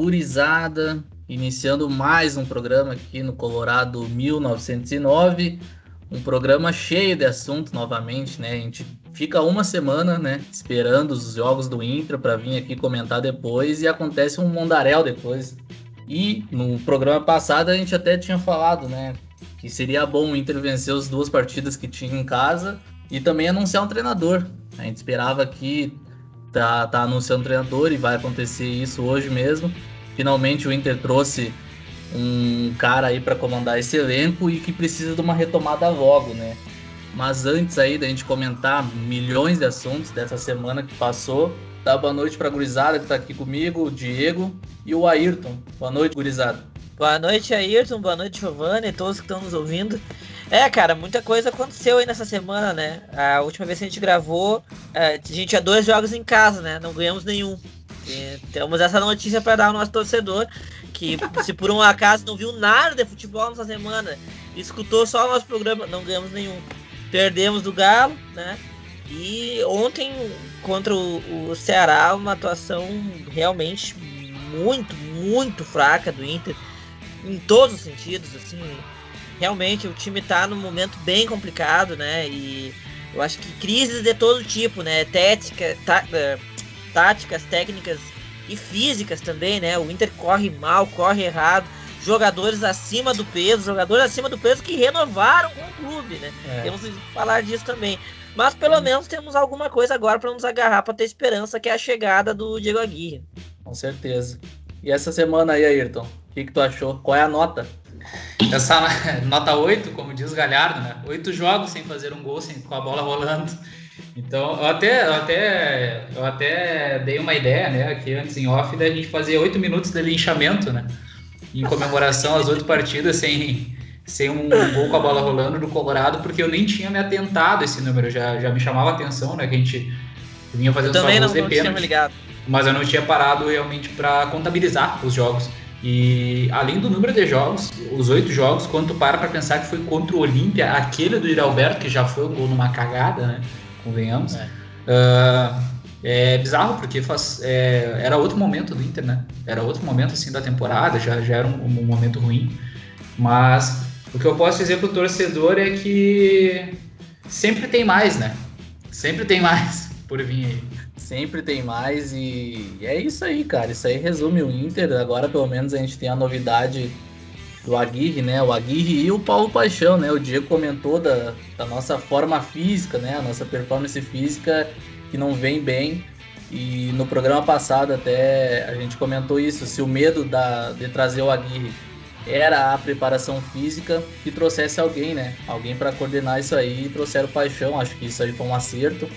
Gurizada! Iniciando mais um programa aqui no Colorado 1909. Um programa cheio de assunto novamente, né? A gente fica uma semana, né, esperando os jogos do Inter para vir aqui comentar depois e acontece um mondaréu depois. E no programa passado a gente até tinha falado, né, que seria bom o Inter vencer as duas partidas que tinha em casa e também anunciar um treinador. A gente esperava que tá, tá anunciando treinador e vai acontecer isso hoje mesmo. Finalmente o Inter trouxe um cara aí para comandar esse elenco e que precisa de uma retomada logo, né? Mas antes aí da gente comentar milhões de assuntos dessa semana que passou, dá boa noite para gurizada que está aqui comigo, o Diego e o Ayrton. Boa noite, gurizada. Boa noite, Ayrton. Boa noite, Giovanni e todos que estão nos ouvindo. É, cara, muita coisa aconteceu aí nessa semana, né? A última vez que a gente gravou, é, a gente tinha dois jogos em casa, né? Não ganhamos nenhum. E temos essa notícia para dar ao nosso torcedor, que se por um acaso não viu nada de futebol nessa semana, escutou só o nosso programa, não ganhamos nenhum. Perdemos do Galo, né? E ontem, contra o, o Ceará, uma atuação realmente muito, muito fraca do Inter, em todos os sentidos, assim realmente o time tá num momento bem complicado, né? E eu acho que crises de todo tipo, né? Tética, tá, uh, táticas, técnicas e físicas também, né? O Inter corre mal, corre errado. Jogadores acima do peso, jogadores acima do peso que renovaram com o clube, né? É. Temos que falar disso também. Mas pelo hum. menos temos alguma coisa agora para nos agarrar para ter esperança, que é a chegada do Diego Aguirre. Com certeza. E essa semana aí, Ayrton, o que, que tu achou? Qual é a nota? Essa nota 8, como diz Galhardo, né? Oito jogos sem fazer um gol, sem, com a bola rolando. Então, eu até, eu até, eu até dei uma ideia, né, aqui antes em off, da gente fazer oito minutos de linchamento, né? Em comemoração às oito partidas sem, sem um gol com a bola rolando no Colorado, porque eu nem tinha me atentado esse número, já, já me chamava a atenção, né? Que a gente vinha fazendo eu também não, não tinha me ligado. Mas eu não tinha parado realmente para contabilizar os jogos. E além do número de jogos, os oito jogos, quando tu para para pensar que foi contra o Olímpia, aquele do Iralberto, que já foi um gol numa cagada, né? Convenhamos. É, uh, é bizarro, porque faz, é, era outro momento do Inter, né? Era outro momento assim da temporada, já, já era um, um momento ruim. Mas o que eu posso dizer pro torcedor é que sempre tem mais, né? Sempre tem mais por vir aí. Sempre tem mais e é isso aí, cara. Isso aí resume o Inter. Agora, pelo menos, a gente tem a novidade do Aguirre, né? O Aguirre e o Paulo Paixão, né? O Diego comentou da, da nossa forma física, né? A nossa performance física que não vem bem. E no programa passado até a gente comentou isso, se o medo da, de trazer o Aguirre era a preparação física, que trouxesse alguém, né? Alguém para coordenar isso aí e trouxeram o Paixão. Acho que isso aí foi um acerto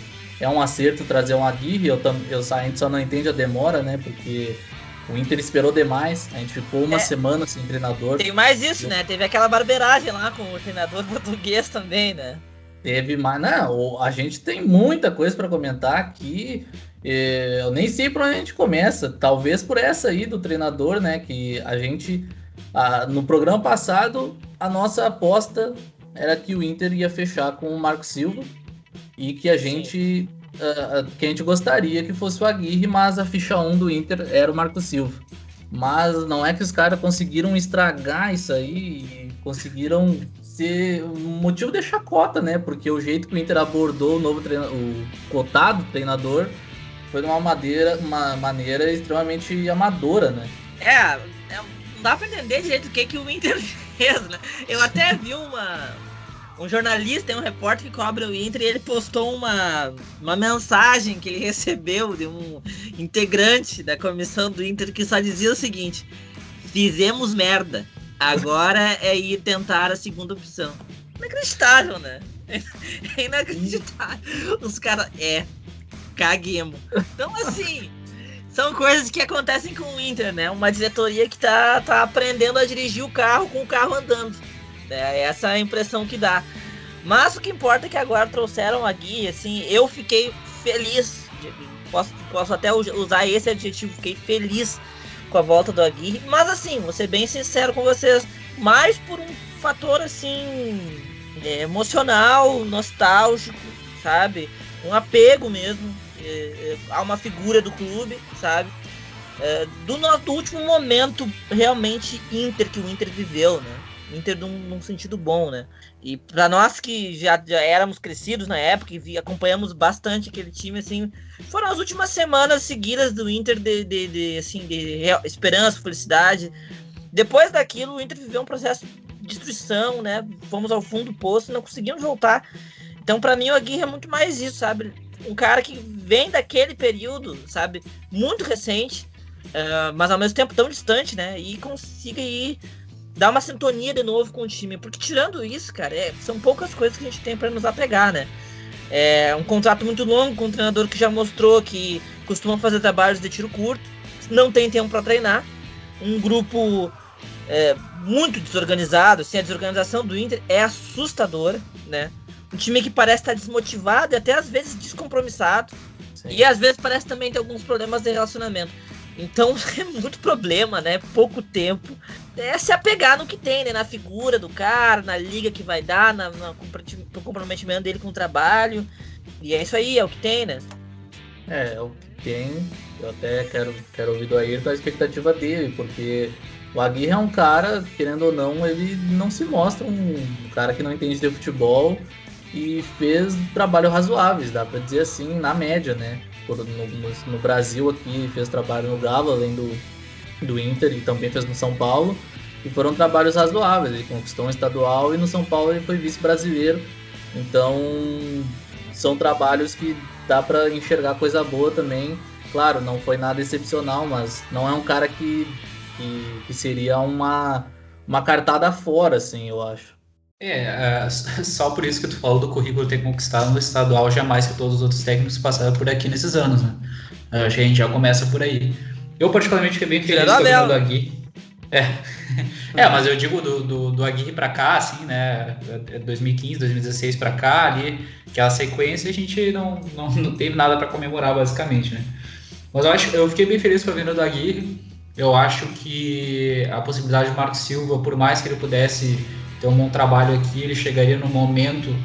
é um acerto trazer um Aguirre, eu, eu, a gente só não entende a demora, né? Porque o Inter esperou demais, a gente ficou uma é, semana sem treinador. Tem mais isso, né? Teve aquela barbeiragem lá com o treinador português também, né? Teve mais. Não, a gente tem muita coisa para comentar aqui. Eu nem sei por onde a gente começa. Talvez por essa aí do treinador, né? Que a gente. no programa passado, a nossa aposta era que o Inter ia fechar com o Marco Silva e que a gente que a gente gostaria que fosse o Aguirre, mas a ficha 1 do Inter era o Marco Silva. Mas não é que os caras conseguiram estragar isso aí, conseguiram ser motivo de chacota, né? Porque o jeito que o Inter abordou o novo treinador, o cotado treinador, foi de uma maneira, uma maneira extremamente amadora, né? É, é não dá pra entender direito o que, que o Inter fez, né? Eu até vi uma, um jornalista, um repórter que cobra o Inter e ele postou uma, uma mensagem que ele recebeu de um integrante da comissão do Inter que só dizia o seguinte: fizemos merda. Agora é ir tentar a segunda opção. Inacreditável, né? É inacreditável. Os caras. É. Caguemos. Então, assim. São coisas que acontecem com o Inter, né? Uma diretoria que tá, tá aprendendo a dirigir o carro com o carro andando. É essa a impressão que dá. Mas o que importa é que agora trouxeram a guia, assim, eu fiquei feliz. Posso, posso até usar esse adjetivo, fiquei feliz com a volta do Aguirre. Mas assim, vou ser bem sincero com vocês, mais por um fator assim é, emocional, nostálgico, sabe? Um apego mesmo é, é, a uma figura do clube, sabe? é, do, do último momento realmente Inter que o Inter viveu, né? Inter num, num sentido bom, né? E para nós que já, já, éramos crescidos na época e vi, acompanhamos bastante aquele time, assim, foram as últimas semanas seguidas do Inter de, de, de assim, de esperança, felicidade. Depois daquilo, o Inter viveu um processo de destruição, né? Fomos ao fundo do poço, não conseguimos voltar. Então, para mim, o Aguirre é muito mais isso, sabe? Um cara que vem daquele período, sabe? Muito recente, uh, mas ao mesmo tempo tão distante, né? E consiga ir dar uma sintonia de novo com o time. Porque tirando isso, cara, é, são poucas coisas que a gente tem para nos apegar, né? É um contrato muito longo com um treinador que já mostrou que costuma fazer trabalhos de tiro curto, não tem tempo para treinar. Um grupo é, muito desorganizado, assim, a desorganização do Inter é assustadora, né? Um time que parece estar desmotivado e até às vezes descompromissado. Sim. E às vezes parece também ter alguns problemas de relacionamento. Então é muito problema, né? Pouco tempo. É se apegar no que tem, né? Na figura do cara, na liga que vai dar, na, na, no comprometimento dele com o trabalho. E é isso aí, é o que tem, né? É, é o que tem. Eu até quero, quero ouvir do Ayrton a expectativa dele, porque o Aguirre é um cara, querendo ou não, ele não se mostra um cara que não entende de futebol e fez trabalho razoáveis, dá para dizer assim, na média, né? No, no, Brasil aqui, fez trabalho no Galo, além do, do Inter, e também fez no São Paulo. E foram trabalhos razoáveis. Ele conquistou um estadual e no São Paulo ele foi vice-brasileiro. Então, são trabalhos que dá para enxergar coisa boa também. Claro, não foi nada excepcional, mas não é um cara que, que, que seria uma, uma cartada fora, assim, eu acho. É, só por isso que tu falou do currículo ter conquistado no estadual jamais que todos os outros técnicos passaram por aqui nesses anos, né? Acho que a gente já começa por aí. Eu, particularmente, fiquei bem feliz com o do Aguirre. É. é, mas eu digo do, do, do Aguirre pra cá, assim, né? 2015, 2016 pra cá, ali, aquela sequência, a gente não, não, não teve nada para comemorar, basicamente, né? Mas eu, acho, eu fiquei bem feliz com a vinda do Aguirre. Eu acho que a possibilidade de Marco Silva, por mais que ele pudesse ter um trabalho aqui, ele chegaria no momento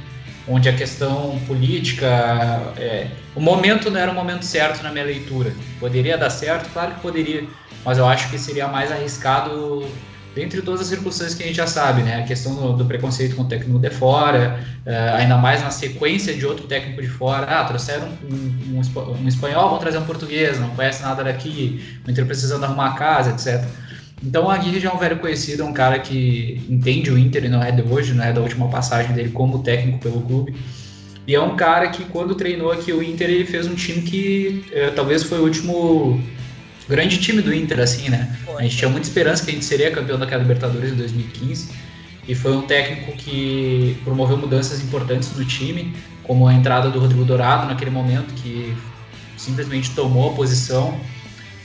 onde a questão política, é, o momento não era o momento certo na minha leitura. Poderia dar certo, claro que poderia, mas eu acho que seria mais arriscado dentre todas as circunstâncias que a gente já sabe, né? A questão do, do preconceito com o técnico de fora, uh, ainda mais na sequência de outro técnico de fora. Ah, trouxeram um, um, um espanhol, vão trazer um português, não conhece nada daqui, o Inter precisando arrumar a casa, etc. Então o Aguirre já é um velho conhecido, é um cara que entende o Inter e não é de hoje, não é da última passagem dele como técnico pelo clube. E é um cara que quando treinou aqui o Inter, ele fez um time que é, talvez foi o último grande time do Inter, assim, né? A gente tinha muita esperança que a gente seria campeão daquela Libertadores em 2015. E foi um técnico que promoveu mudanças importantes no time, como a entrada do Rodrigo Dourado naquele momento, que simplesmente tomou a posição.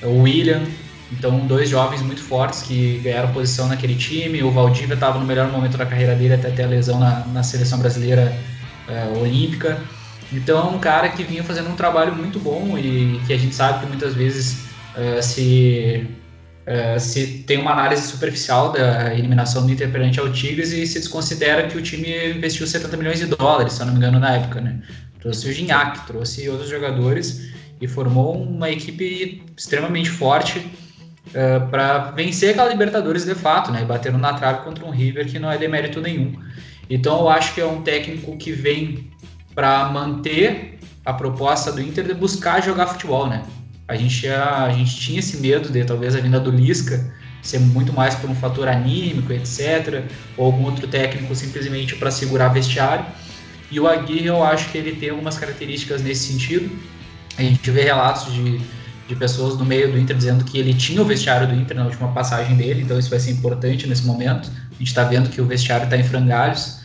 O William, então, dois jovens muito fortes que ganharam posição naquele time. O Valdívia estava no melhor momento da carreira dele até ter a lesão na, na seleção brasileira é, olímpica. Então, um cara que vinha fazendo um trabalho muito bom e que a gente sabe que muitas vezes é, se, é, se tem uma análise superficial da eliminação do Inter perante ao Tigres e se desconsidera que o time investiu 70 milhões de dólares, se eu não me engano, na época. Né? Trouxe o Gignac, trouxe outros jogadores e formou uma equipe extremamente forte uh, é, para vencer aquela Libertadores de fato, né? Batendo na trave contra um River que não é demérito nenhum. Então eu acho que é um técnico que vem para manter a proposta do Inter de buscar jogar futebol, né? A gente, a, a gente tinha esse medo de talvez a vinda do Lisca ser muito mais por um fator anímico, etc., ou algum outro técnico simplesmente para segurar vestiário. E o Aguirre, eu acho que ele tem algumas características nesse sentido. A gente vê relatos de de pessoas no meio do Inter dizendo que ele tinha o vestiário do Inter na última passagem dele, então isso vai ser importante nesse momento. A gente está vendo que o vestiário está em frangalhos.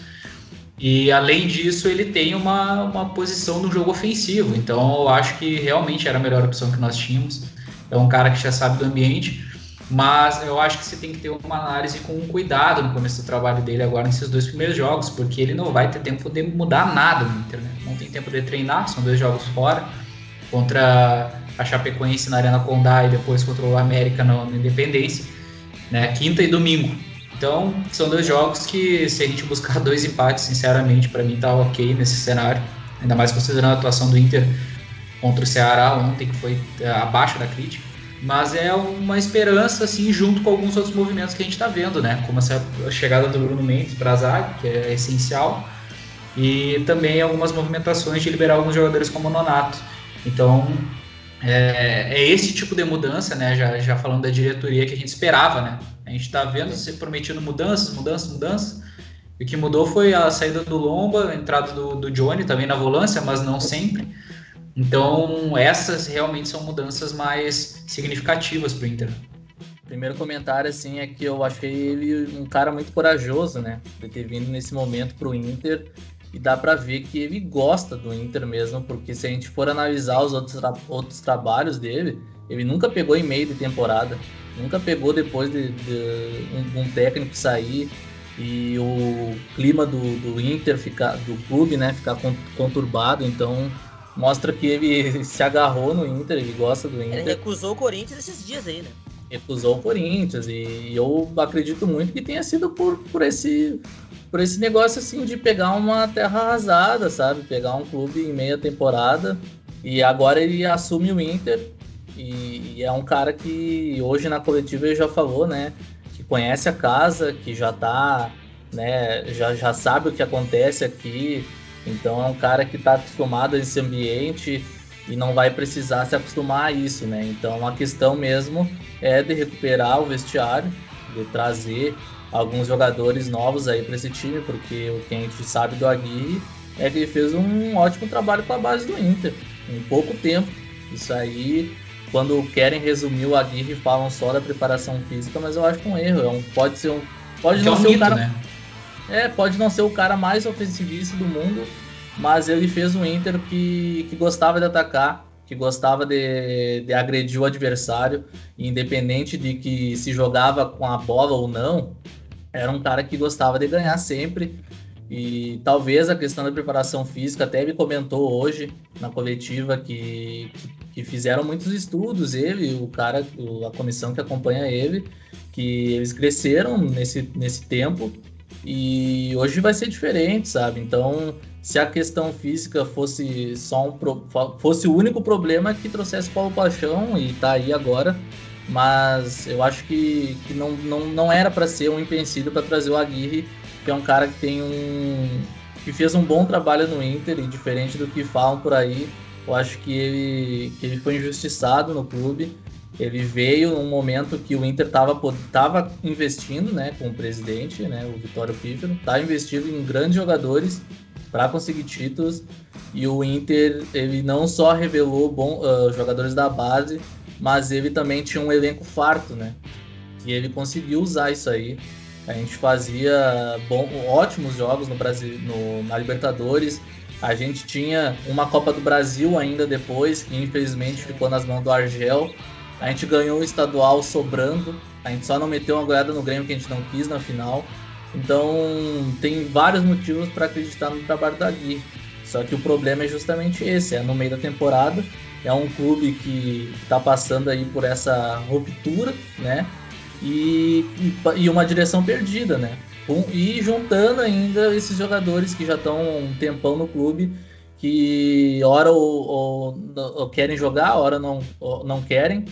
E além disso, ele tem uma, uma posição no jogo ofensivo, então eu acho que realmente era a melhor opção que nós tínhamos. É um cara que já sabe do ambiente, mas eu acho que você tem que ter uma análise com cuidado no começo do trabalho dele agora nesses dois primeiros jogos, porque ele não vai ter tempo de mudar nada no Inter, né? Não tem tempo de treinar, são dois jogos fora contra a Chapecoense na Arena Condá e depois contra o América na, Independência, né, quinta e domingo. Então, são dois jogos que, se a gente buscar dois empates, sinceramente, para mim tá ok nesse cenário. Ainda mais considerando a atuação do Inter contra o Ceará ontem, que foi é, abaixo da crítica. mas é uma esperança, assim, junto com alguns outros movimentos que a gente está vendo, né? Como essa chegada do Bruno Mendes para a zaga, que é essencial, e também algumas movimentações de liberar alguns jogadores como o Nonato. Então, é, é, esse tipo de mudança, né? Já, já falando da diretoria que a gente esperava, né? A gente está vendo se prometido mudanças, mudanças, mudanças. E o que mudou foi a saída do Lomba, a entrada do, do Johnny também na volância, mas não sempre. Então, essas realmente são mudanças mais significativas para o Inter. Primeiro comentário, assim, é que eu achei ele um cara muito corajoso, né? De ter vindo nesse momento para o Inter e dá para ver que ele gosta do Inter mesmo, porque se a gente for analisar os outros, tra outros trabalhos dele, ele nunca pegou em meio de temporada, nunca pegou depois de, de um, um, técnico sair e o clima do, do Inter ficar, do clube, né, ficar conturbado, então mostra que ele se agarrou no Inter, ele gosta do Inter. Ele recusou o Corinthians esses dias aí, né? Recusou o Corinthians e eu acredito muito que tenha sido por, por esse por esse negócio assim de pegar uma terra arrasada, sabe? Pegar um clube em meia temporada e agora ele assume o Inter e, e, é um cara que hoje na coletiva ele já falou, né? Que conhece a casa, que já tá, né? Já, já sabe o que acontece aqui. Então é um cara que está acostumado a esse ambiente e não vai precisar se acostumar a isso, né? Então a questão mesmo é de recuperar o vestiário, de trazer alguns jogadores novos aí para esse time, porque o que a gente sabe do Aguirre é que ele fez um ótimo trabalho com a base do Inter, em pouco tempo. Isso aí, quando querem resumir o Aguirre, falam só da preparação física, mas eu acho que é um erro. É um, pode ser um. Pode não é um ser mito, o cara. Né? É, pode não ser o cara mais ofensivista do mundo, mas ele fez um Inter que, que gostava de atacar, que gostava de, de agredir o adversário, independente de que se jogava com a bola ou não, era um cara que gostava de ganhar sempre. E talvez a questão da preparação física, até ele comentou hoje na coletiva que, que, fizeram muitos estudos, ele, o cara, a comissão que acompanha ele, que eles cresceram nesse, nesse tempo e hoje vai ser diferente, sabe? Então, se a questão física fosse só um fosse o único problema que trouxesse Paulo Paixão e tá aí agora, mas eu acho que, que não, não, não era para ser um empecilho para trazer o Aguirre, que é um cara que tem um que fez um bom trabalho no Inter e diferente do que falam por aí, eu acho que ele, que ele foi injustiçado no clube. Ele veio num momento que o Inter estava tava investindo, né, com o presidente, né, o Vitório Pífero, tá investindo em grandes jogadores para conseguir títulos e o Inter ele não só revelou bom, uh, jogadores da base, mas ele também tinha um elenco farto, né? E ele conseguiu usar isso aí. A gente fazia bom, ótimos jogos no Brasil, no, na Libertadores. A gente tinha uma Copa do Brasil ainda depois, que infelizmente ficou nas mãos do Argel. A gente ganhou o estadual sobrando. A gente só não meteu uma goleada no Grêmio que a gente não quis na final. Então tem vários motivos para acreditar no trabalho da Gui. Só que o problema é justamente esse, é no meio da temporada é um clube que está passando aí por essa ruptura, né? E, e uma direção perdida, né? E juntando ainda esses jogadores que já estão um tempão no clube, que hora ou, ou, ou querem jogar, hora não, não querem,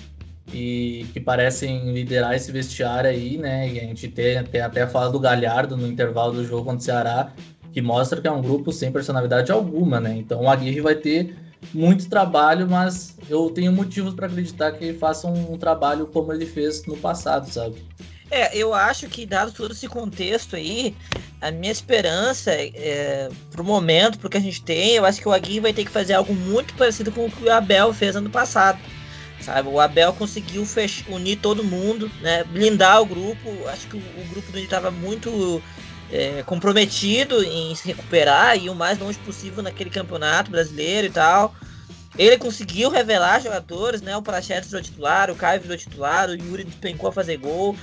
e que parecem liderar esse vestiário aí, né? E a gente tem, tem até falado do Galhardo no intervalo do jogo contra o Ceará, que mostra que é um grupo sem personalidade alguma, né? Então o Aguirre vai ter muito trabalho, mas eu tenho motivos para acreditar que ele faça um, um, trabalho como ele fez no passado, sabe? É, eu acho que dado todo esse contexto aí, a minha esperança é, pro momento, pro que a gente tem, eu acho que o Aguirre vai ter que fazer algo muito parecido com o que o Abel fez ano passado. Sabe, o Abel conseguiu unir todo mundo, né, blindar o grupo. Acho que o, o grupo dele estava muito é, comprometido em se recuperar e o mais longe possível naquele campeonato brasileiro e tal. Ele conseguiu revelar jogadores, né? O Prachetes virou titular, o Caio virou titular, o Yuri despencou a fazer gol.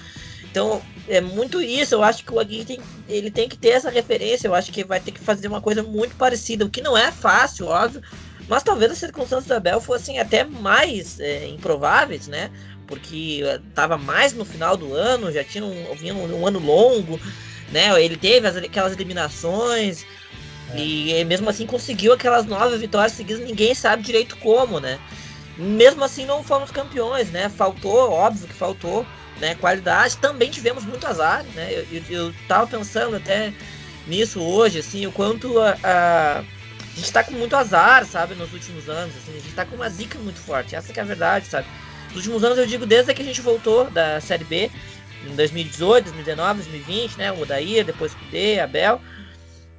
Então, é muito isso. Eu acho que o Aguirre tem, ele tem que ter essa referência. Eu acho que vai ter que fazer uma coisa muito parecida, o que não é fácil, óbvio. Mas talvez as circunstâncias da Bel fossem até mais é, improváveis, né? Porque estava mais no final do ano, já tinha um, vinha um, um ano longo né? Ele teve as, aquelas eliminações é. e mesmo assim conseguiu aquelas nove vitórias seguidas, ninguém sabe direito como, né? Mesmo assim, não fomos campeões, né? Faltou, óbvio que faltou, né? Qualidade. Também tivemos muito azar, né? Eu, eu, eu tava pensando até nisso hoje, assim, o quanto a, a, a gente tá com muito azar, sabe, nos últimos anos, assim, a gente tá com uma zica muito forte, essa é a verdade, sabe? Nos últimos anos, eu digo, desde que a gente voltou da Série B, em 2018, 2019, 2020, né, o Odair, depois o Kudê, Abel,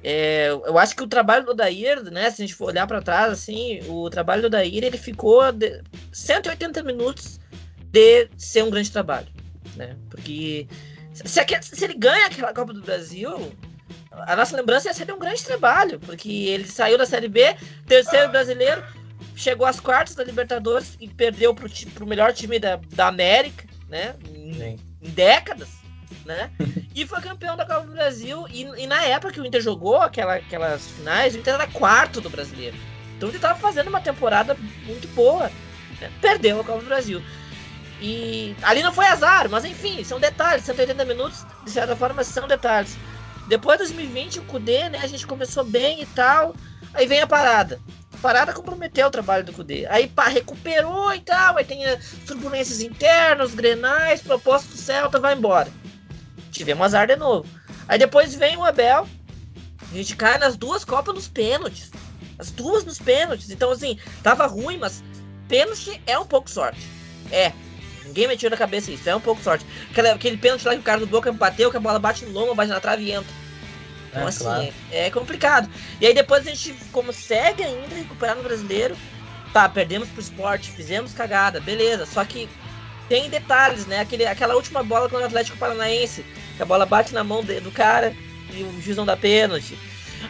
é, eu acho que o trabalho do Odair, né, se a gente for olhar para trás, assim, o trabalho do Odair, ele ficou de 180 minutos de ser um grande trabalho, né, porque se, se ele ganha aquela Copa do Brasil, a nossa lembrança ia ser um grande trabalho, porque ele saiu da Série B, terceiro brasileiro, chegou às quartas da Libertadores e perdeu pro, pro melhor time da, da América, né? Em, em décadas, né? e foi campeão da Copa do Brasil. E, e, na época que o Inter jogou aquela, aquelas finais, o Inter era quarto do brasileiro. Então ele estava fazendo uma temporada muito boa. Né? Perdeu a Copa do Brasil. E ali não foi azar, mas enfim, são detalhes. 180 minutos, de certa forma, são detalhes. Depois de 2020, o Kudê, né? A gente começou bem e tal. Aí vem a parada. A parada comprometeu o trabalho do Kudê. Aí pá, recuperou e tal. Aí tem turbulências internas, grenais, proposta do Celta, vai embora. Tivemos azar de novo. Aí depois vem o Abel. A gente cai nas duas Copas nos pênaltis. As duas nos pênaltis. Então, assim, tava ruim, mas pênalti é um pouco sorte. É, Ninguém me na cabeça isso, é um pouco sorte. Aquele, aquele pênalti lá que o cara do Boca bateu, que a bola bate no lombo, bate na trave e entra. Então, é, assim, claro. é, é, complicado. E aí depois a gente consegue ainda recuperar no brasileiro. Tá, perdemos pro esporte, fizemos cagada, beleza. Só que tem detalhes, né? Aquele, aquela última bola com o Atlético Paranaense, que a bola bate na mão de, do cara e o juiz não dá pênalti.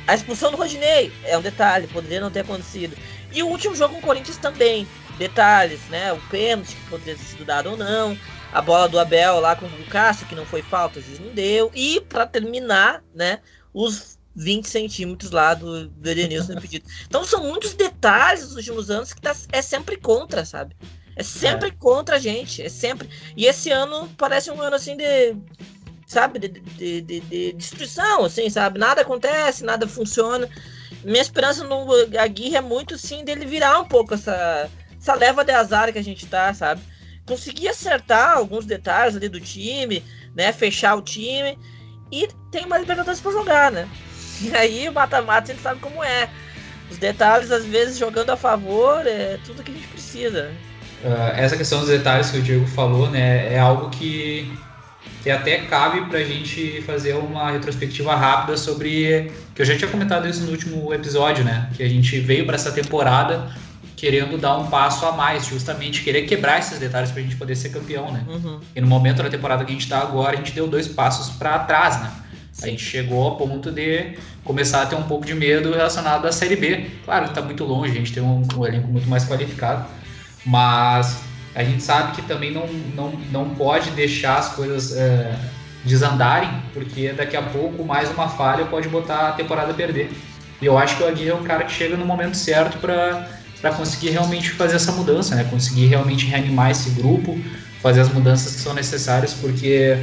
A expulsão do Rodinei é um detalhe, poderia não ter acontecido. E o último jogo com o Corinthians também detalhes, né? O pênalti que poderia ter sido dado ou não, a bola do Abel lá com o Cássio, que não foi falta, o juiz não deu, e para terminar, né? Os 20 centímetros lá do, do Edenilson impedido. Então são muitos detalhes dos últimos anos que tá, é sempre contra, sabe? É sempre é. contra a gente, é sempre. E esse ano parece um ano assim de. Sabe, de, de, de, de destruição, assim, sabe? Nada acontece, nada funciona. Minha esperança no Aguirre é muito, sim, dele virar um pouco essa, essa leva de azar que a gente tá, sabe? Conseguir acertar alguns detalhes ali do time, né? Fechar o time. E tem uma Libertadores pra jogar, né? E aí o mata-mata a gente sabe como é. Os detalhes, às vezes, jogando a favor, é tudo que a gente precisa. Uh, essa questão dos detalhes que o Diego falou, né? É algo que, que até cabe pra gente fazer uma retrospectiva rápida sobre. Que eu já tinha comentado isso no último episódio, né? Que a gente veio para essa temporada querendo dar um passo a mais, justamente querer quebrar esses detalhes para a gente poder ser campeão, né? Uhum. E no momento da temporada que a gente está agora, a gente deu dois passos para trás, né? Sim. A gente chegou ao ponto de começar a ter um pouco de medo relacionado à Série B. Claro está muito longe, a gente tem um, um, elenco muito mais qualificado, mas a gente sabe que também não, não, não pode deixar as coisas é, desandarem, porque daqui a pouco mais uma falha pode botar a temporada a perder. E eu acho que o Aguirre é um cara que chega no momento certo para para conseguir realmente fazer essa mudança, né? Conseguir realmente reanimar esse grupo, fazer as mudanças que são necessárias, porque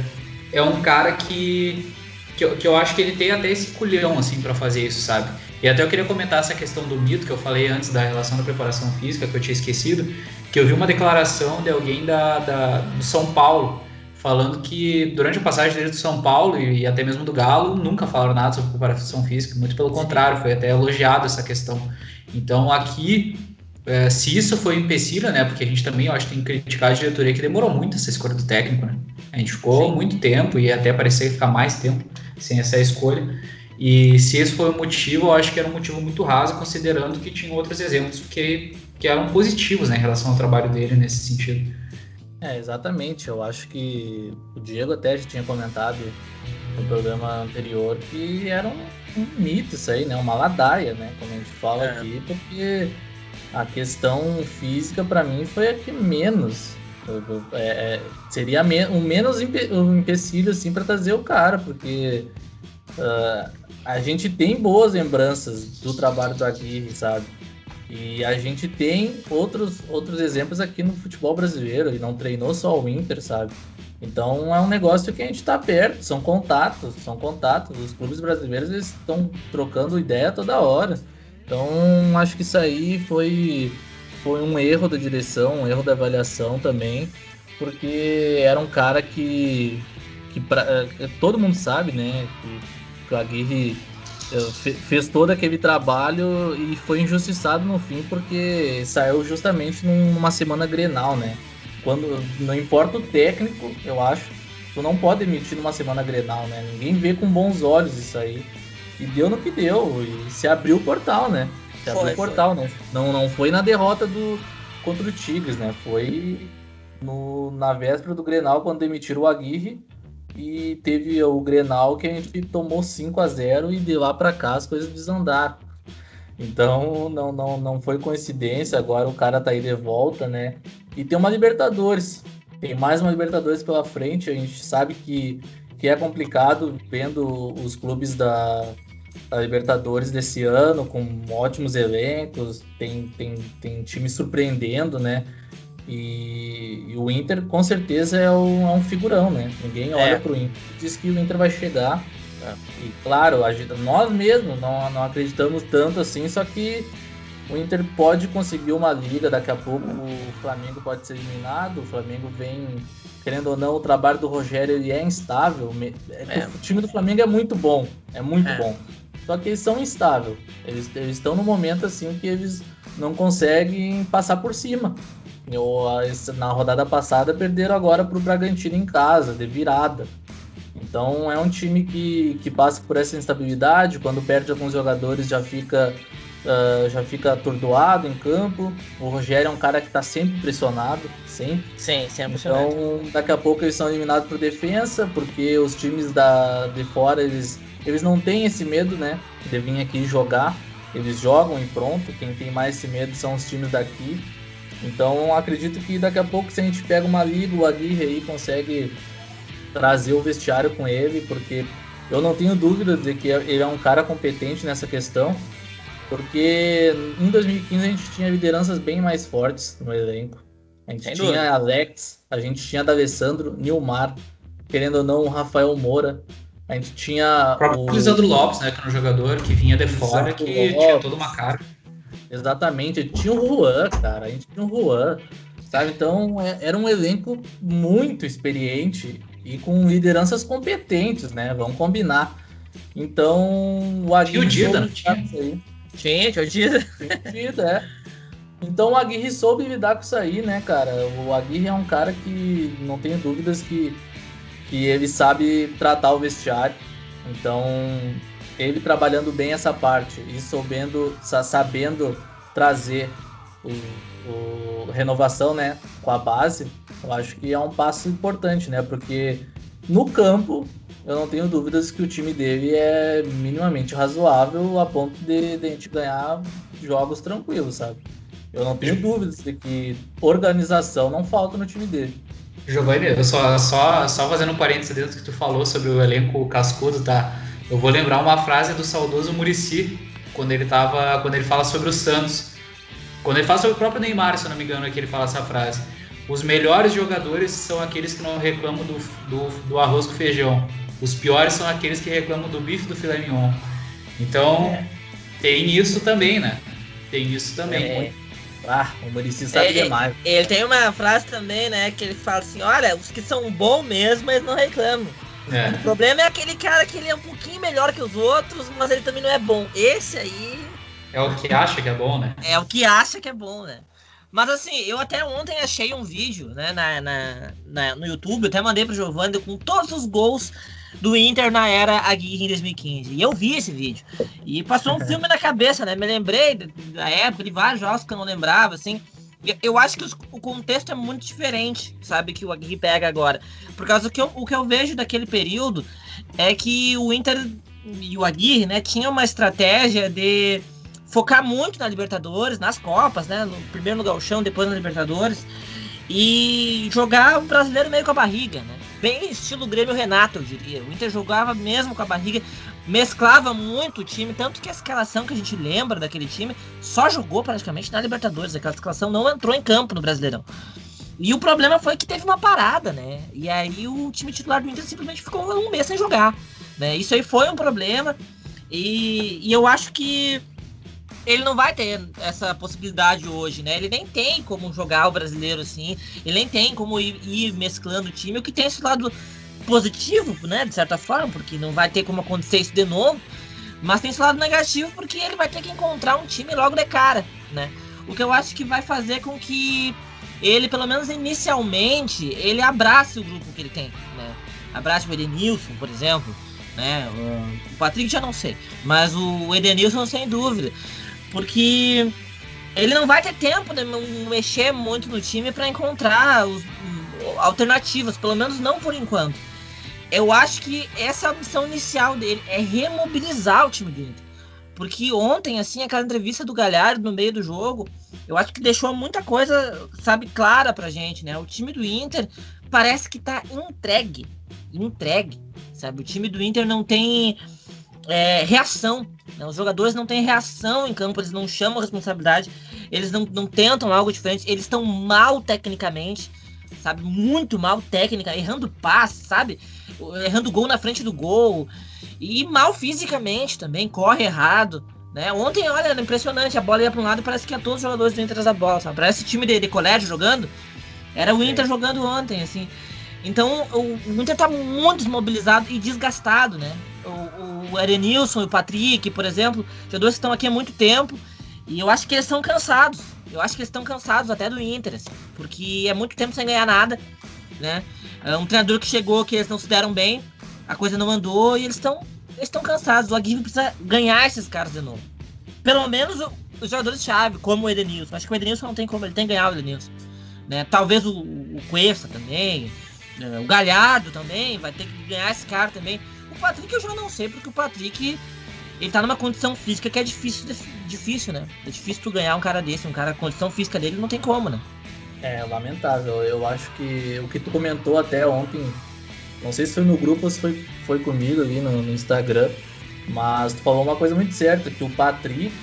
é um cara que, que, eu, que eu acho que ele tem até esse culhão, assim, para fazer isso, sabe? E até eu queria comentar essa questão do mito que eu falei antes da relação da preparação física, que eu tinha esquecido, que eu vi uma declaração de alguém da, da do São Paulo, falando que durante a passagem dele do São Paulo e, e, até mesmo do Galo, nunca falaram nada sobre preparação física, muito pelo contrário, foi até elogiado essa questão. Então aqui é, se isso foi um empecilho, né? Porque a gente também, eu acho, tem que criticar a diretoria que demorou muito essa escolha do técnico, né? A gente ficou Sim. muito tempo e até parecia ficar mais tempo sem essa escolha. E se esse foi o motivo, eu acho que era um motivo muito raso, considerando que tinha outros exemplos que, que eram positivos né, em relação ao trabalho dele nesse sentido. É, exatamente. Eu acho que o Diego até já tinha comentado no programa anterior que era um, um mito isso aí, né? Uma ladaia, né? Como a gente fala é. aqui, porque a questão física para mim foi a que menos é, é, seria o menos um empecilho assim para trazer o cara, porque uh, a gente tem boas lembranças do trabalho do Aguirre, sabe? E a gente tem outros, outros exemplos aqui no futebol brasileiro. Ele não treinou só o Inter, sabe? Então é um negócio que a gente está perto, são contatos, são contatos. Os clubes brasileiros estão trocando ideia toda hora. Então, acho que isso aí foi foi um erro da direção, um erro da avaliação também, porque era um cara que, que pra, eh, todo mundo sabe, né, que, que o Aguirre eh, fez todo aquele trabalho e foi injustiçado no fim porque saiu justamente numa semana Grenal, né? Quando não importa o técnico, eu acho, tu não pode emitir numa semana Grenal, né? Ninguém vê com bons olhos isso aí. E deu no que deu, e se abriu o portal, né? Se abriu foi, o portal, foi. né? Não, não foi na derrota do contra o Tigres, né? Foi no, na véspera do Grenal, quando demitiram o Aguirre e teve o Grenal que a gente tomou 5 a 0 e de lá para cá as coisas desandaram. Então não, não, não foi coincidência, agora o cara tá aí de volta, né? E tem uma Libertadores. Tem mais uma Libertadores pela frente. A gente sabe que, que é complicado vendo os clubes da, da Libertadores desse ano, com ótimos elencos, tem, tem, tem time surpreendendo, né? E, e, o Inter com certeza é um, é um figurão, né? Ninguém olha é. pro Inter diz que o Inter vai chegar. É. E claro, a gente, nós mesmos não, não acreditamos tanto assim, só que o Inter pode conseguir uma liga, daqui a pouco o Flamengo pode ser eliminado, o Flamengo vem, querendo ou não, o trabalho do Rogério ele é instável. É, é. O time do Flamengo é muito bom, é muito é. bom. Só que eles são instáveis. Eles, eles estão no momento assim que eles não conseguem passar por cima. Eu, na rodada passada perderam agora para o Bragantino em casa, de virada. Então é um time que, que passa por essa instabilidade, quando perde alguns jogadores já fica, uh, já fica atordoado em campo. O Rogério é um cara que está sempre pressionado, sempre. Sim, sempre Então daqui a pouco eles são eliminados por defesa, porque os times da, de fora eles, eles não têm esse medo né, de vir aqui jogar. Eles jogam e pronto. Quem tem mais esse medo são os times daqui. Então acredito que daqui a pouco se a gente pega uma liga, o Aguirre aí consegue trazer o vestiário com ele, porque eu não tenho dúvida de que ele é um cara competente nessa questão, porque em 2015 a gente tinha lideranças bem mais fortes no elenco. A gente Sem tinha dúvida. Alex, a gente tinha D'Alessandro, Nilmar, querendo ou não, o Rafael Moura. A gente tinha. O próprio o Lisandro Lopes, né? Que era um jogador que vinha de fora, que Lopes. tinha toda uma carga. Exatamente, tinha o Juan, cara, a gente tinha o Juan, sabe? Então é, era um elenco muito experiente e com lideranças competentes, né? Vamos combinar. Então o Aguirre. Tinha o Dida, tinha? Tinha, tinha o Dida. Tinha é. Então o Aguirre soube lidar com isso aí, né, cara? O Aguirre é um cara que não tenho dúvidas que, que ele sabe tratar o vestiário. Então ele trabalhando bem essa parte e soubendo, sabendo trazer o, o, renovação, né, com a base, eu acho que é um passo importante, né, porque no campo eu não tenho dúvidas que o time dele é minimamente razoável a ponto de, de a gente ganhar jogos tranquilos, sabe? Eu não tenho dúvidas de que organização não falta no time dele. Giovanni, eu só, só, só fazendo um parênteses dentro que tu falou sobre o elenco cascudo, tá? Eu vou lembrar uma frase do saudoso Murici, quando ele tava, quando ele fala sobre o Santos. Quando ele fala sobre o próprio Neymar, se eu não me engano, é que ele fala essa frase. Os melhores jogadores são aqueles que não reclamam do, do, do arroz com feijão. Os piores são aqueles que reclamam do bife do filé mignon. Então, é. tem isso também, né? Tem isso também. É. Ah, o Murici sabe é, demais. Ele tem uma frase também, né? Que ele fala assim: olha, os que são bons mesmo, eles não reclamam. É. O problema é aquele cara que ele é um pouquinho melhor que os outros, mas ele também não é bom. Esse aí. É o que acha que é bom, né? É o que acha que é bom, né? Mas assim, eu até ontem achei um vídeo, né, na, na, na no YouTube, eu até mandei pro Giovanni com todos os gols do Inter na era Aguirre em 2015. E eu vi esse vídeo. E passou um filme na cabeça, né? Me lembrei da época de vários jogos que eu não lembrava, assim. Eu acho que os, o contexto é muito diferente, sabe, que o Aguirre pega agora. Por causa que eu, o que eu vejo daquele período é que o Inter e o Aguirre, né, tinham uma estratégia de focar muito na Libertadores, nas Copas, né, no, primeiro no Galchão, depois na Libertadores, e jogar o brasileiro meio com a barriga, né? Bem estilo Grêmio Renato, eu diria. O Inter jogava mesmo com a barriga, mesclava muito o time, tanto que a escalação que a gente lembra daquele time só jogou praticamente na Libertadores. Aquela escalação não entrou em campo no Brasileirão. E o problema foi que teve uma parada, né? E aí o time titular do Inter simplesmente ficou um mês sem jogar. Né? Isso aí foi um problema. E, e eu acho que ele não vai ter essa possibilidade hoje, né? Ele nem tem como jogar o brasileiro assim, ele nem tem como ir, ir mesclando o time, o que tem esse lado positivo, né, de certa forma, porque não vai ter como acontecer isso de novo, mas tem esse lado negativo porque ele vai ter que encontrar um time logo de cara, né? O que eu acho que vai fazer com que ele, pelo menos inicialmente, ele abrace o grupo que ele tem, né? Abrace o Edenilson, por exemplo, né? O Patrick já não sei, mas o Edenilson sem dúvida, porque ele não vai ter tempo de mexer muito no time para encontrar os, alternativas, pelo menos não por enquanto. Eu acho que essa é a missão inicial dele, é remobilizar o time do Inter. Porque ontem, assim, aquela entrevista do Galhardo no meio do jogo, eu acho que deixou muita coisa, sabe, clara pra gente, né? O time do Inter parece que tá entregue. Entregue, sabe? O time do Inter não tem é, reação. Os jogadores não têm reação em campo, eles não chamam responsabilidade, eles não, não tentam algo diferente, eles estão mal tecnicamente, sabe? Muito mal técnica, errando passe, sabe? Errando gol na frente do gol. E mal fisicamente também, corre errado. Né? Ontem, olha, era impressionante, a bola ia para um lado e parece que é todos os jogadores do Inter da bola, sabe? Parece time de, de colégio jogando. Era o Inter jogando ontem, assim. Então, o, o Inter tá muito desmobilizado e desgastado, né? O, o e o Patrick, por exemplo, jogadores que estão aqui há muito tempo. E eu acho que eles estão cansados. Eu acho que eles estão cansados até do Inter, assim, porque é muito tempo sem ganhar nada, né? É um treinador que chegou que eles não se deram bem, a coisa não andou e eles estão eles estão cansados. O Aguirre precisa ganhar esses caras de novo. Pelo menos os jogadores-chave, como o Edenilson. Acho que o Edenilson não tem como, ele tem que ganhar o Edenilson. Né? Talvez o, o Cuesta também, né? o Galhardo também, vai ter que ganhar esse cara também. Patrick eu já não sei, porque o Patrick ele tá numa condição física que é difícil, difícil, né? É difícil tu ganhar um cara desse, um cara, a condição física dele não tem como, né? É, lamentável. Eu acho que o que tu comentou até ontem não sei se foi no grupo ou se foi, foi comigo ali no, no Instagram, mas tu falou uma coisa muito certa, que o Patrick,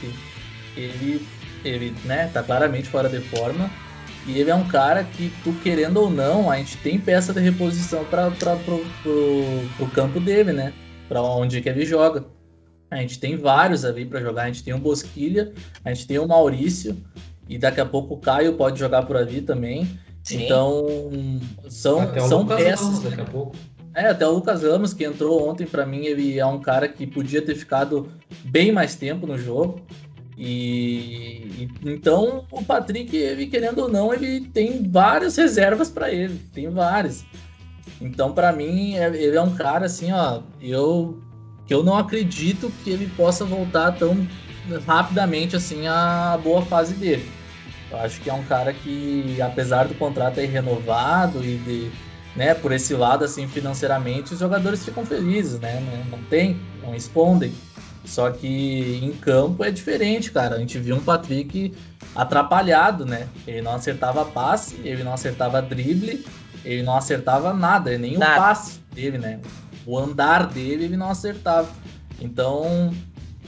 ele, ele né, tá claramente fora de forma, e ele é um cara que, tu querendo ou não, a gente tem peça de reposição para pro, pro, pro campo dele, né? Para onde que ele joga. A gente tem vários ali para jogar. A gente tem o Bosquilha, a gente tem o Maurício, e daqui a pouco o Caio pode jogar por ali também. Sim. Então, são, Até são peças. Daqui a pouco. É, até o Lucas Ramos, que entrou ontem, para mim, ele é um cara que podia ter ficado bem mais tempo no jogo. E, então o Patrick, ele querendo ou não, ele tem várias reservas para ele, tem várias. Então, para mim, é, ele é um cara assim, ó, eu que eu não acredito que ele possa voltar tão rapidamente assim à boa fase dele. Eu acho que é um cara que, apesar do contrato aí renovado e de né, por esse lado, assim, financeiramente, os jogadores ficam felizes, né? Não, não tem, não respondem. Só que em campo é diferente, cara. A gente viu um Patrick atrapalhado, né? Ele não acertava passe, ele não acertava drible, ele não acertava nada, nem nada. o passe dele, né? O andar dele ele não acertava. Então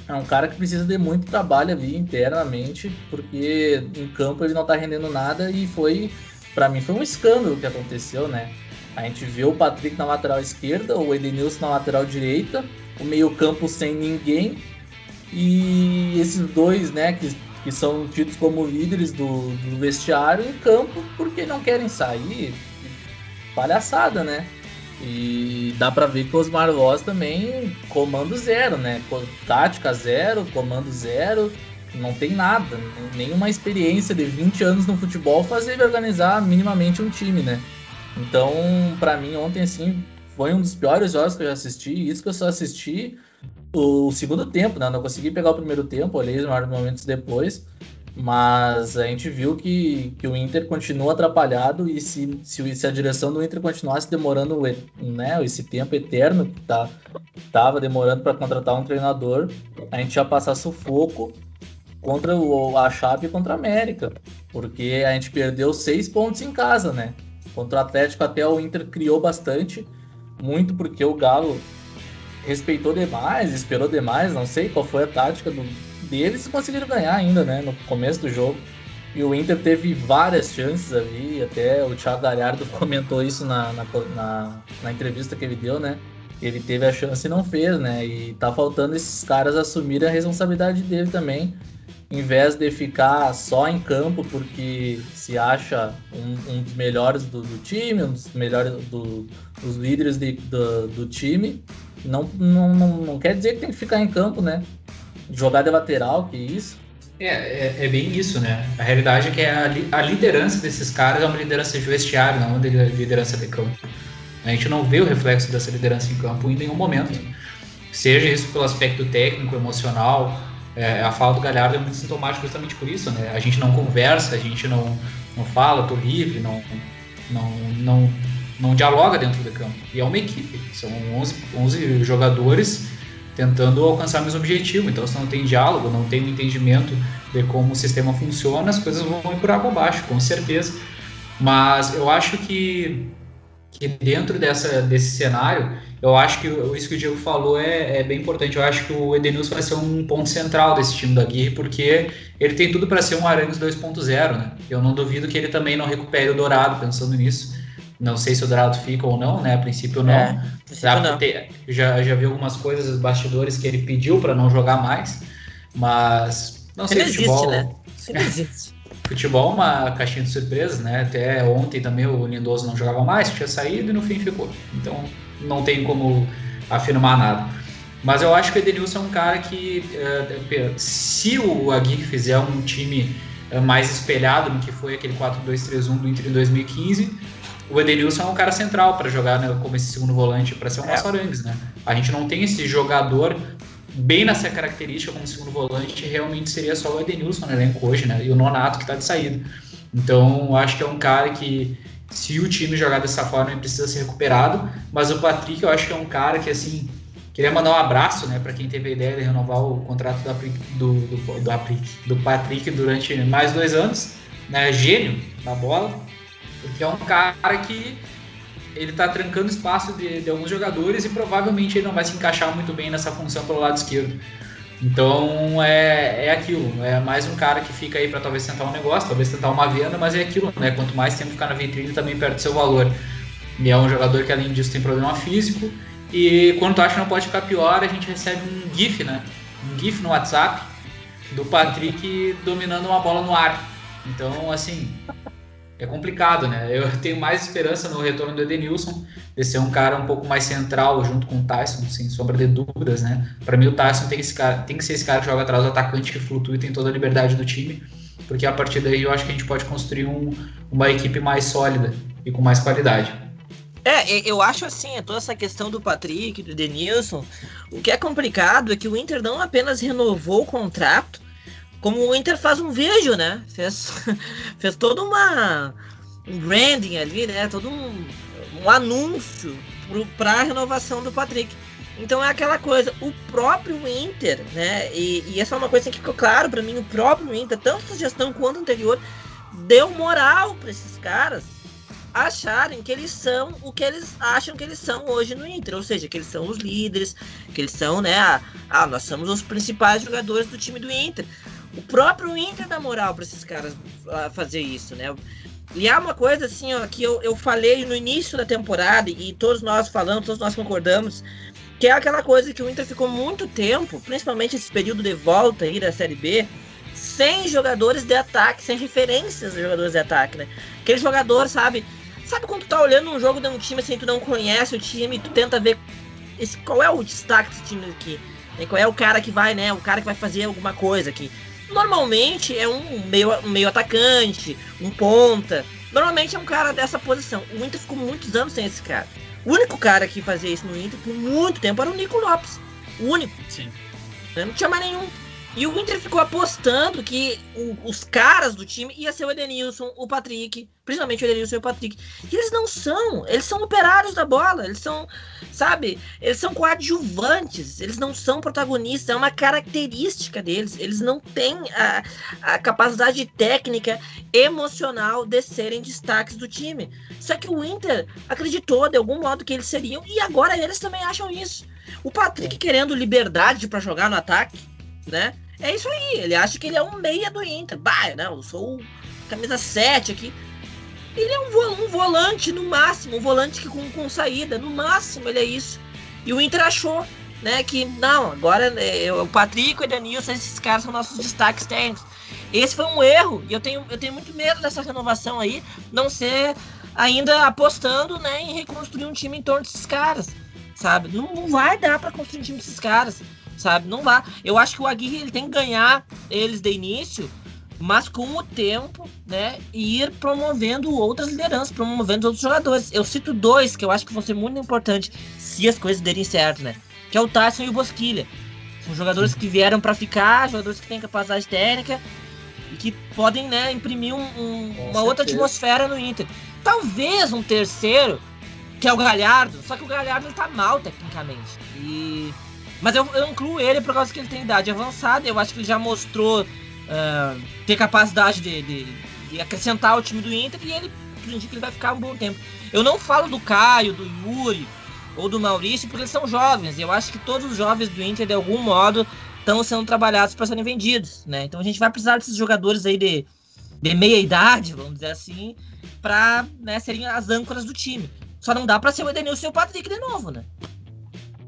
é um cara que precisa de muito trabalho ali internamente, porque em campo ele não tá rendendo nada e foi, para mim, foi um escândalo que aconteceu, né? A gente vê o Patrick na lateral esquerda, o Edenilson na lateral direita, o meio-campo sem ninguém. E esses dois, né, que, que são tidos como líderes do, do vestiário em campo porque não querem sair. Palhaçada, né? E dá para ver que o Osmar Loz também comando zero, né? Tática zero, comando zero, não tem nada, nenhuma experiência de 20 anos no futebol fazer organizar minimamente um time, né? Então, para mim, ontem, assim, foi um dos piores jogos que eu já assisti. Isso que eu só assisti o segundo tempo, né? Não consegui pegar o primeiro tempo, olhei os maiores momentos depois. Mas a gente viu que, que o Inter continua atrapalhado e se, se, se a direção do Inter continuasse demorando né, esse tempo eterno que tá, tava demorando para contratar um treinador, a gente ia passar sufoco contra o, a Chape e contra a América. Porque a gente perdeu seis pontos em casa, né? Contra o Atlético até o Inter criou bastante, muito porque o Galo respeitou demais, esperou demais, não sei qual foi a tática do, deles e conseguiram ganhar ainda, né, no começo do jogo. E o Inter teve várias chances ali, até o Thiago Galhardo comentou isso na, na, na, na entrevista que ele deu, né? Ele teve a chance e não fez, né? E tá faltando esses caras assumirem a responsabilidade dele também em vez de ficar só em campo porque se acha um, um dos melhores do, do, time, um dos melhores do, dos líderes de, do, do, time, não, não, não, quer dizer que tem que ficar em campo, né? Jogar de lateral, que isso. É, é, é bem isso, né? A realidade é que a, a liderança desses caras é uma liderança de vestiário, não uma liderança de campo. A gente não vê o reflexo dessa liderança em campo em nenhum momento. Seja isso pelo aspecto técnico, emocional, é, a fala do Galhardo é muito sintomática justamente por isso, né? A gente não conversa, a gente não, não fala, tô livre, não, não, não, não dialoga dentro do campo. E é uma equipe, são 11, 11 jogadores tentando alcançar o mesmo objetivo. Então, se não tem diálogo, não tem um entendimento de como o sistema funciona, as coisas vão ir por água abaixo, com certeza. Mas eu acho que, que dentro dessa, desse cenário, eu acho que isso que o Diego falou é, é, bem importante. Eu acho que o Edenilson vai ser um ponto central desse time da Aguirre, porque ele tem tudo para ser um Arangues 2.0, né? Eu não duvido que ele também não recupere o Dourado, pensando nisso. Não sei se o Dourado fica ou não, né? A princípio não. É, não. Ter, já, já vi algumas coisas nos bastidores que ele pediu para não jogar mais, mas não sei, ele futebol... Existe, né? Ele existe. futebol é uma caixinha de surpresas, né? Até ontem também o Lindoso não jogava mais, tinha saído e no fim ficou. Então não tem como afirmar nada. Mas eu acho que o Edenilson é um cara que, uh, se o Aguirre fizer um time uh, mais espelhado no que foi aquele 4-2-3-1 do Inter em 2015, o Edenilson é um cara central para jogar né, como esse segundo volante, para ser um é. Arangues, né? A gente não tem esse jogador bem nessa característica como segundo volante, realmente seria só o Edenilson no elenco hoje, né? E o Nonato que está de saída. Então, acho que é um cara que se o time jogar dessa forma, ele precisa ser recuperado. Mas o Patrick, eu acho que é um cara que, assim, queria mandar um abraço, né, para quem teve a ideia de renovar o contrato do, do, do, do, do Patrick durante mais dois anos, né, gênio da bola, porque é um cara que ele tá trancando espaço de, de alguns jogadores e provavelmente ele não vai se encaixar muito bem nessa função pelo lado esquerdo. Então é, é aquilo, é mais um cara que fica aí para talvez tentar um negócio, talvez tentar uma venda, mas é aquilo, né? Quanto mais tempo ficar na vitrine, também perde seu valor. E é um jogador que além disso tem problema físico. E quando tu acha que não pode ficar pior, a gente recebe um GIF, né? Um GIF no WhatsApp do Patrick dominando uma bola no ar. Então, assim, é complicado, né? Eu tenho mais esperança no retorno do Edenilson, de ser um cara um pouco mais central junto com o Tyson, sem sombra de dúvidas, né? Para mim o Tyson tem, cara, tem que ser esse cara que joga atrás do atacante, que flutua e tem toda a liberdade do time, porque a partir daí eu acho que a gente pode construir um, uma equipe mais sólida e com mais qualidade. É, eu acho assim, toda essa questão do Patrick, do Denilson, o que é complicado é que o Inter não apenas renovou o contrato, como o Inter faz um vídeo, né? Fez, fez todo uma um branding ali, né? Todo um, um anúncio para a renovação do Patrick. Então é aquela coisa, o próprio Inter, né? E, e essa é uma coisa que ficou claro para mim, o próprio Inter, tanto essa gestão quanto anterior, deu moral para esses caras acharem que eles são o que eles acham que eles são hoje no Inter, ou seja, que eles são os líderes, que eles são, né? Ah, nós somos os principais jogadores do time do Inter o próprio Inter dá moral para esses caras fazer isso, né? E há uma coisa assim, ó, que eu, eu falei no início da temporada, e todos nós falamos, todos nós concordamos, que é aquela coisa que o Inter ficou muito tempo, principalmente esse período de volta aí da Série B, sem jogadores de ataque, sem referências de jogadores de ataque, né? Aquele jogador, sabe? Sabe quando tu tá olhando um jogo de um time assim, tu não conhece o time, tu tenta ver esse, qual é o destaque desse time aqui? Né? Qual é o cara que vai, né? O cara que vai fazer alguma coisa aqui normalmente é um meio, um meio atacante, um ponta. Normalmente é um cara dessa posição. O Inter ficou muitos anos sem esse cara. O único cara que fazia isso no Inter por muito tempo era o Nico Lopes. O único. Sim. Não tinha mais nenhum. E o Inter ficou apostando que o, os caras do time ia ser o Edenilson, o Patrick, principalmente o Edenilson e o Patrick. E eles não são, eles são operários da bola, eles são, sabe, eles são coadjuvantes, eles não são protagonistas, é uma característica deles. Eles não têm a, a capacidade técnica, emocional de serem destaques do time. Só que o Inter acreditou de algum modo que eles seriam, e agora eles também acham isso. O Patrick querendo liberdade para jogar no ataque, né? É isso aí, ele acha que ele é um meia do Inter. Bah, não, eu sou camisa 7 aqui. Ele é um, um volante no máximo, um volante que com, com saída, no máximo ele é isso. E o Inter achou né, que não, agora né, o Patrick, o Edenilson, esses caras são nossos destaques técnicos. Esse foi um erro e eu tenho, eu tenho muito medo dessa renovação aí não ser ainda apostando né, em reconstruir um time em torno desses caras, sabe? Não, não vai dar para construir um time desses caras, sabe? Não vai. Eu acho que o Aguirre ele tem que ganhar eles de início, mas com o tempo, né, ir promovendo outras lideranças, promovendo outros jogadores. Eu cito dois que eu acho que vão ser muito importantes se as coisas derem certo, né? Que é o Tyson e o Bosquilha. São jogadores que vieram para ficar, jogadores que têm capacidade técnica e que podem, né, imprimir um, um, uma certeza. outra atmosfera no Inter. Talvez um terceiro, que é o Galhardo, só que o Galhardo ele tá mal tecnicamente. E... Mas eu, eu incluo ele por causa que ele tem idade avançada, eu acho que ele já mostrou uh, ter capacidade de, de, de, acrescentar o time do Inter e ele acredito que ele vai ficar um bom tempo. Eu não falo do Caio, do Yuri ou do Maurício porque eles são jovens. Eu acho que todos os jovens do Inter, de algum modo, estão sendo trabalhados para serem vendidos, né? Então a gente vai precisar desses jogadores aí de, de meia idade, vamos dizer assim, para né, serem as âncoras do time. Só não dá para ser o Edenilson e o Patrick de novo, né?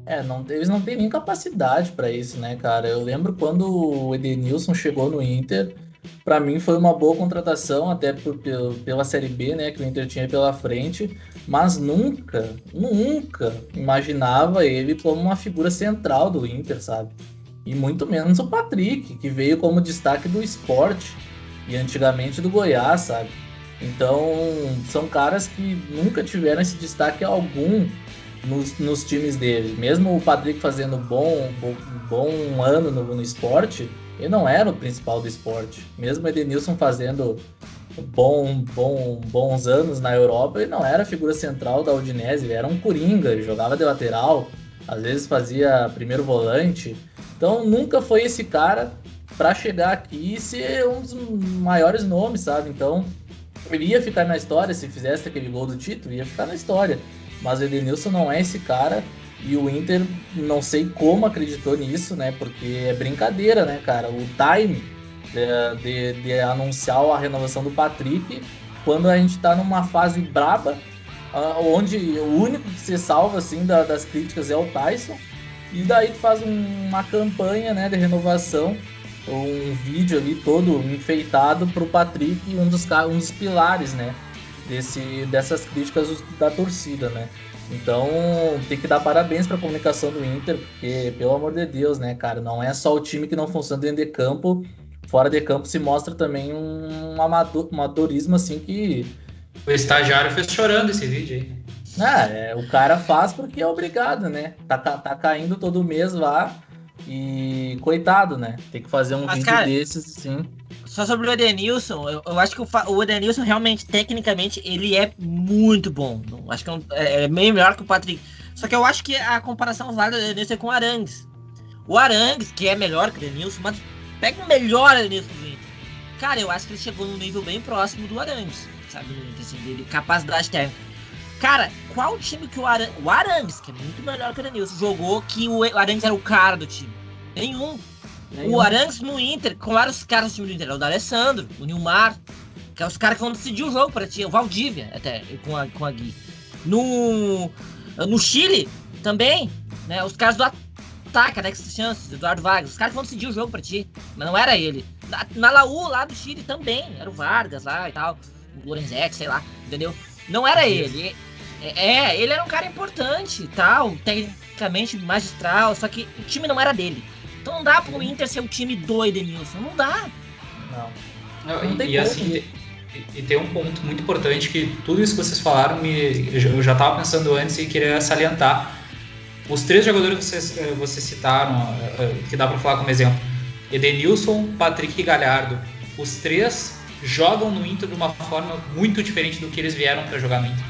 É, não, eles não têm nem capacidade para isso, né, cara? Eu lembro quando o Edenilson chegou no Inter, para mim foi uma boa contratação, até por, pela Série B, né, que o Inter tinha pela frente, mas nunca, nunca imaginava ele como uma figura central do Inter, sabe? E muito menos o Patrick, que veio como destaque do esporte e antigamente do Goiás, sabe? Então, são caras que nunca tiveram esse destaque algum nos, nos times dele. Mesmo o Patrick fazendo bom, bom, bom ano no, no esporte, ele não era o principal do esporte. Mesmo o Edenilson fazendo bom, bom, bons anos na Europa, ele não era a figura central da Udinese, ele era um coringa, ele jogava de lateral, às vezes fazia primeiro volante. Então nunca foi esse cara para chegar aqui e ser um dos maiores nomes, sabe? Então ele ia ficar na história se fizesse aquele gol do título, ia ficar na história. Mas o Edenilson não é esse cara e o Inter não sei como acreditou nisso, né? Porque é brincadeira, né, cara? O time de, de, de anunciar a renovação do Patrick quando a gente tá numa fase braba, onde o único que se salva assim da, das críticas é o Tyson. E daí tu faz um, uma campanha né, de renovação um vídeo ali todo enfeitado para o Patrick, um dos, um dos pilares, né? Desse, dessas críticas da torcida, né? Então tem que dar parabéns para a comunicação do Inter, porque, pelo amor de Deus, né, cara, não é só o time que não funciona dentro de campo, fora de campo se mostra também um amador, amadorismo assim que. O estagiário fez chorando esse vídeo aí. Ah, é, o cara faz porque é obrigado, né? Tá, tá, tá caindo todo mês lá e coitado, né? Tem que fazer um Mas, vídeo cara, desses, sim. Só sobre o Edenilson, eu, eu acho que o, o Edenilson realmente, tecnicamente, ele é muito bom. Eu acho que é, é, é, meio melhor que o Patrick. Só que eu acho que a comparação válida do Edenilson é com o Arangues. O Arangues, que é melhor que o Edenilson, mas pega o melhor Edenilson do Inter. Cara, eu acho que ele chegou num nível bem próximo do Arangues, sabe? Assim, dele, capacidade técnica. Cara, qual time que o Arangues, o Arangues, que é muito melhor que o Edenilson, jogou que o Arangues era o cara do time? Nenhum. Nenhum. O Arangues no Inter, com vários caras do time do Inter, é o D'Alessandro, o Nilmar, que é os caras que vão decidir o jogo para ti, o Valdívia até, com a, com a Gui. No, no Chile, também, né, os caras do ataque, Alex Chances, Eduardo Vargas, os caras que vão decidir o jogo para ti, mas não era ele. Na, na Laú, lá do Chile, também, era o Vargas lá e tal, o Lorenzetti, sei lá, entendeu? Não era ele. É, ele era um cara importante tal, tecnicamente magistral, só que o time não era dele. Então não dá pro Inter ser o time do Edenilson, não dá. Não. não, não e, e assim, e, e, tem um ponto muito importante que tudo isso que vocês falaram, me, eu já estava pensando antes e queria salientar. Os três jogadores que vocês, eh, vocês citaram, eh, eh, que dá para falar como exemplo, Edenilson, Patrick e Galhardo, os três jogam no Inter de uma forma muito diferente do que eles vieram para jogar no Inter.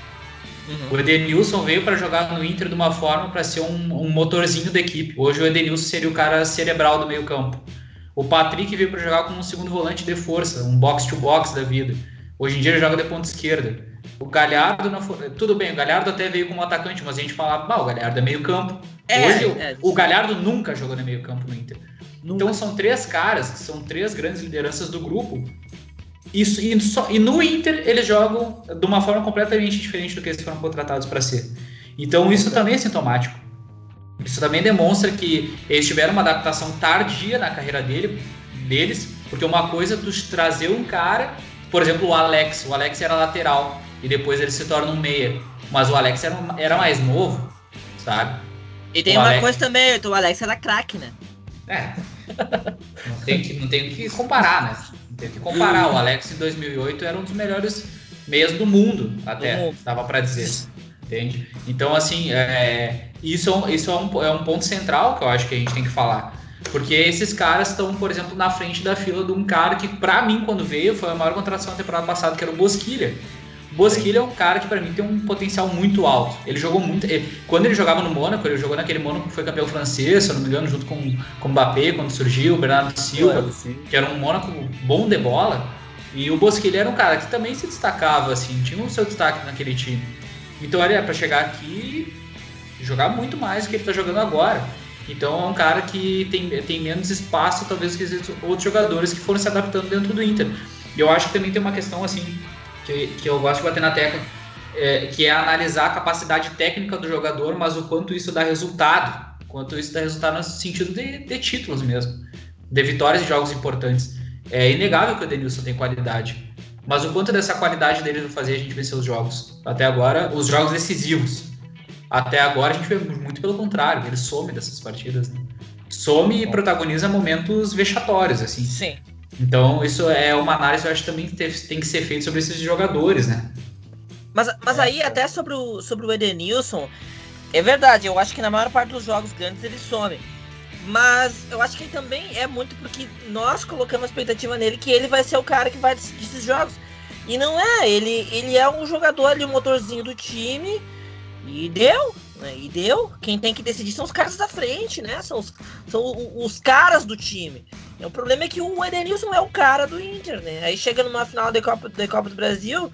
Uhum. O Edenilson veio para jogar no Inter de uma forma para ser um, um, motorzinho da equipe. Hoje o Edenilson seria o cara cerebral do meio-campo. O Patrick veio para jogar como um segundo volante de força, um box-to-box -box da vida. Hoje em dia ele joga de ponta esquerda. O Galhardo, não foi... tudo bem, o Galhardo até veio como atacante, mas a gente falava, o Galhardo é meio-campo. É, Hoje é, o, Galhardo nunca jogou no meio-campo no Inter. Nunca. Então são três caras, que são três grandes lideranças do grupo, isso, e, só, e no Inter eles jogam de uma forma completamente diferente do que eles foram contratados para ser. Então isso também é sintomático. Isso também demonstra que eles tiveram uma adaptação tardia na carreira dele, deles, porque uma coisa é tu trazer um cara, por exemplo, o Alex, o Alex era lateral e depois ele se torna um meia, mas o Alex era, era mais novo, sabe? E tem O uma Alex- coisa também, o Alex era craque, né? É. Não tem que, não tem que comparar, né? Tem que comparar. O Alex em 2008 era um dos melhores meias do mundo, até, dava pra dizer. Entende? Então, assim, é, isso, é um, isso é, um, é um ponto central que eu acho que a gente tem que falar. Porque esses caras estão, por exemplo, na frente da fila de um cara que, pra mim, quando veio, foi a maior contratação da temporada passada, que era o Bosquilha. O Bosquilha é um cara que, pra mim, tem um potencial muito alto. Ele jogou muito. ele- quando ele jogava no Mônaco, ele jogou naquele Mônaco que foi campeão francês, se eu não me engano, junto com, com o Mbappé, quando surgiu, o Bernardo Silva que era um Mônaco bom de bola, e o Bosquilha era um cara que também se destacava, assim, tinha o seu destaque naquele time. Então ele é para chegar aqui e jogar muito mais do que ele tá jogando agora. Então é um cara que tem, tem menos espaço, talvez, que outros jogadores que foram se adaptando dentro do Inter. E eu acho que também tem uma questão, assim, que, que eu gosto de bater na tecla, é, que é analisar a capacidade técnica do jogador, mas o quanto isso dá resultado. Quanto isso dá resultado no sentido de, de títulos mesmo de vitórias em jogos importantes. É inegável que o Denilson tem qualidade. Mas o quanto dessa qualidade dele vai fazer a gente vencer os jogos? Até agora, os jogos decisivos. Até agora a gente vê muito pelo contrário, ele some dessas partidas. Né? Some e protagoniza momentos vexatórios, assim. Sim. Então, isso é uma análise que eu acho que também tem, tem que ser feita sobre esses jogadores, né? Mas, mas aí, até sobre o, sobre o Edenilson, é verdade, eu acho que na maior parte dos jogos grandes ele some. Mas eu acho que também é muito porque nós colocamos expectativa nele que ele vai ser o cara que vai decidir esses jogos. E não é, ele, ele é um jogador ali, um motorzinho do time, e deu, né? E deu. Quem tem que decidir são os caras da frente, né? São os, são os caras do time. O problema é que o Edenilson é o cara do Inter, né? Aí chega numa final da Copa, da Copa do Brasil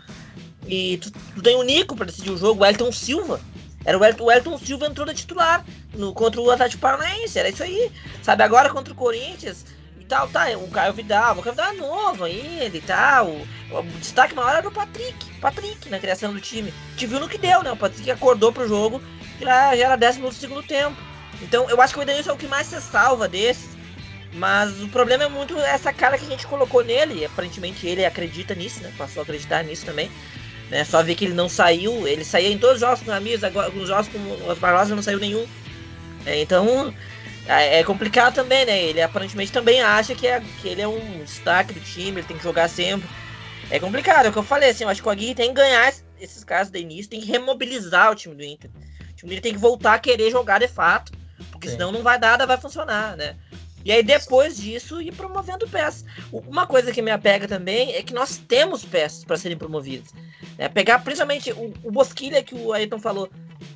e tu, tu tem o Nico pra decidir o jogo, o Elton Silva. Era o Elton, o Elton Silva entrou da titular no, contra o Atlético Paranaense, era isso aí. Sabe, agora contra o Corinthians e tal, tá, o Caio Vidal, o Caio Vidal é novo ainda e tal. O, o destaque maior era o Patrick, Patrick na criação do time. Te viu no que deu, né? O Patrick acordou pro jogo já, já era 10 minutos do segundo tempo. Então eu acho que o Edenilson é o que mais se salva desses. Mas o problema é muito essa cara que a gente colocou nele. Aparentemente ele acredita nisso, né? Passou a acreditar nisso também. Né? Só ver que ele não saiu. Ele saía em todos os jogos com amigos, agora nos jogos com os Barrosa não saiu nenhum. É, então é é complicado também, né? Ele aparentemente também acha que, é, que ele é um destaque do time, ele tem que jogar sempre. É complicado, é o que eu falei, assim, eu acho que o Aguirre tem que ganhar es- esses caras do início, tem que remobilizar o time do Inter. O Inter tem que voltar a querer jogar de fato, porque Sim. senão não vai dar, nada vai funcionar, né? E aí depois disso ir promovendo peças. Uma coisa que me apega também é que nós temos peças para serem promovidas. né? Pegar principalmente o, o Bosquilha que o Ayrton falou.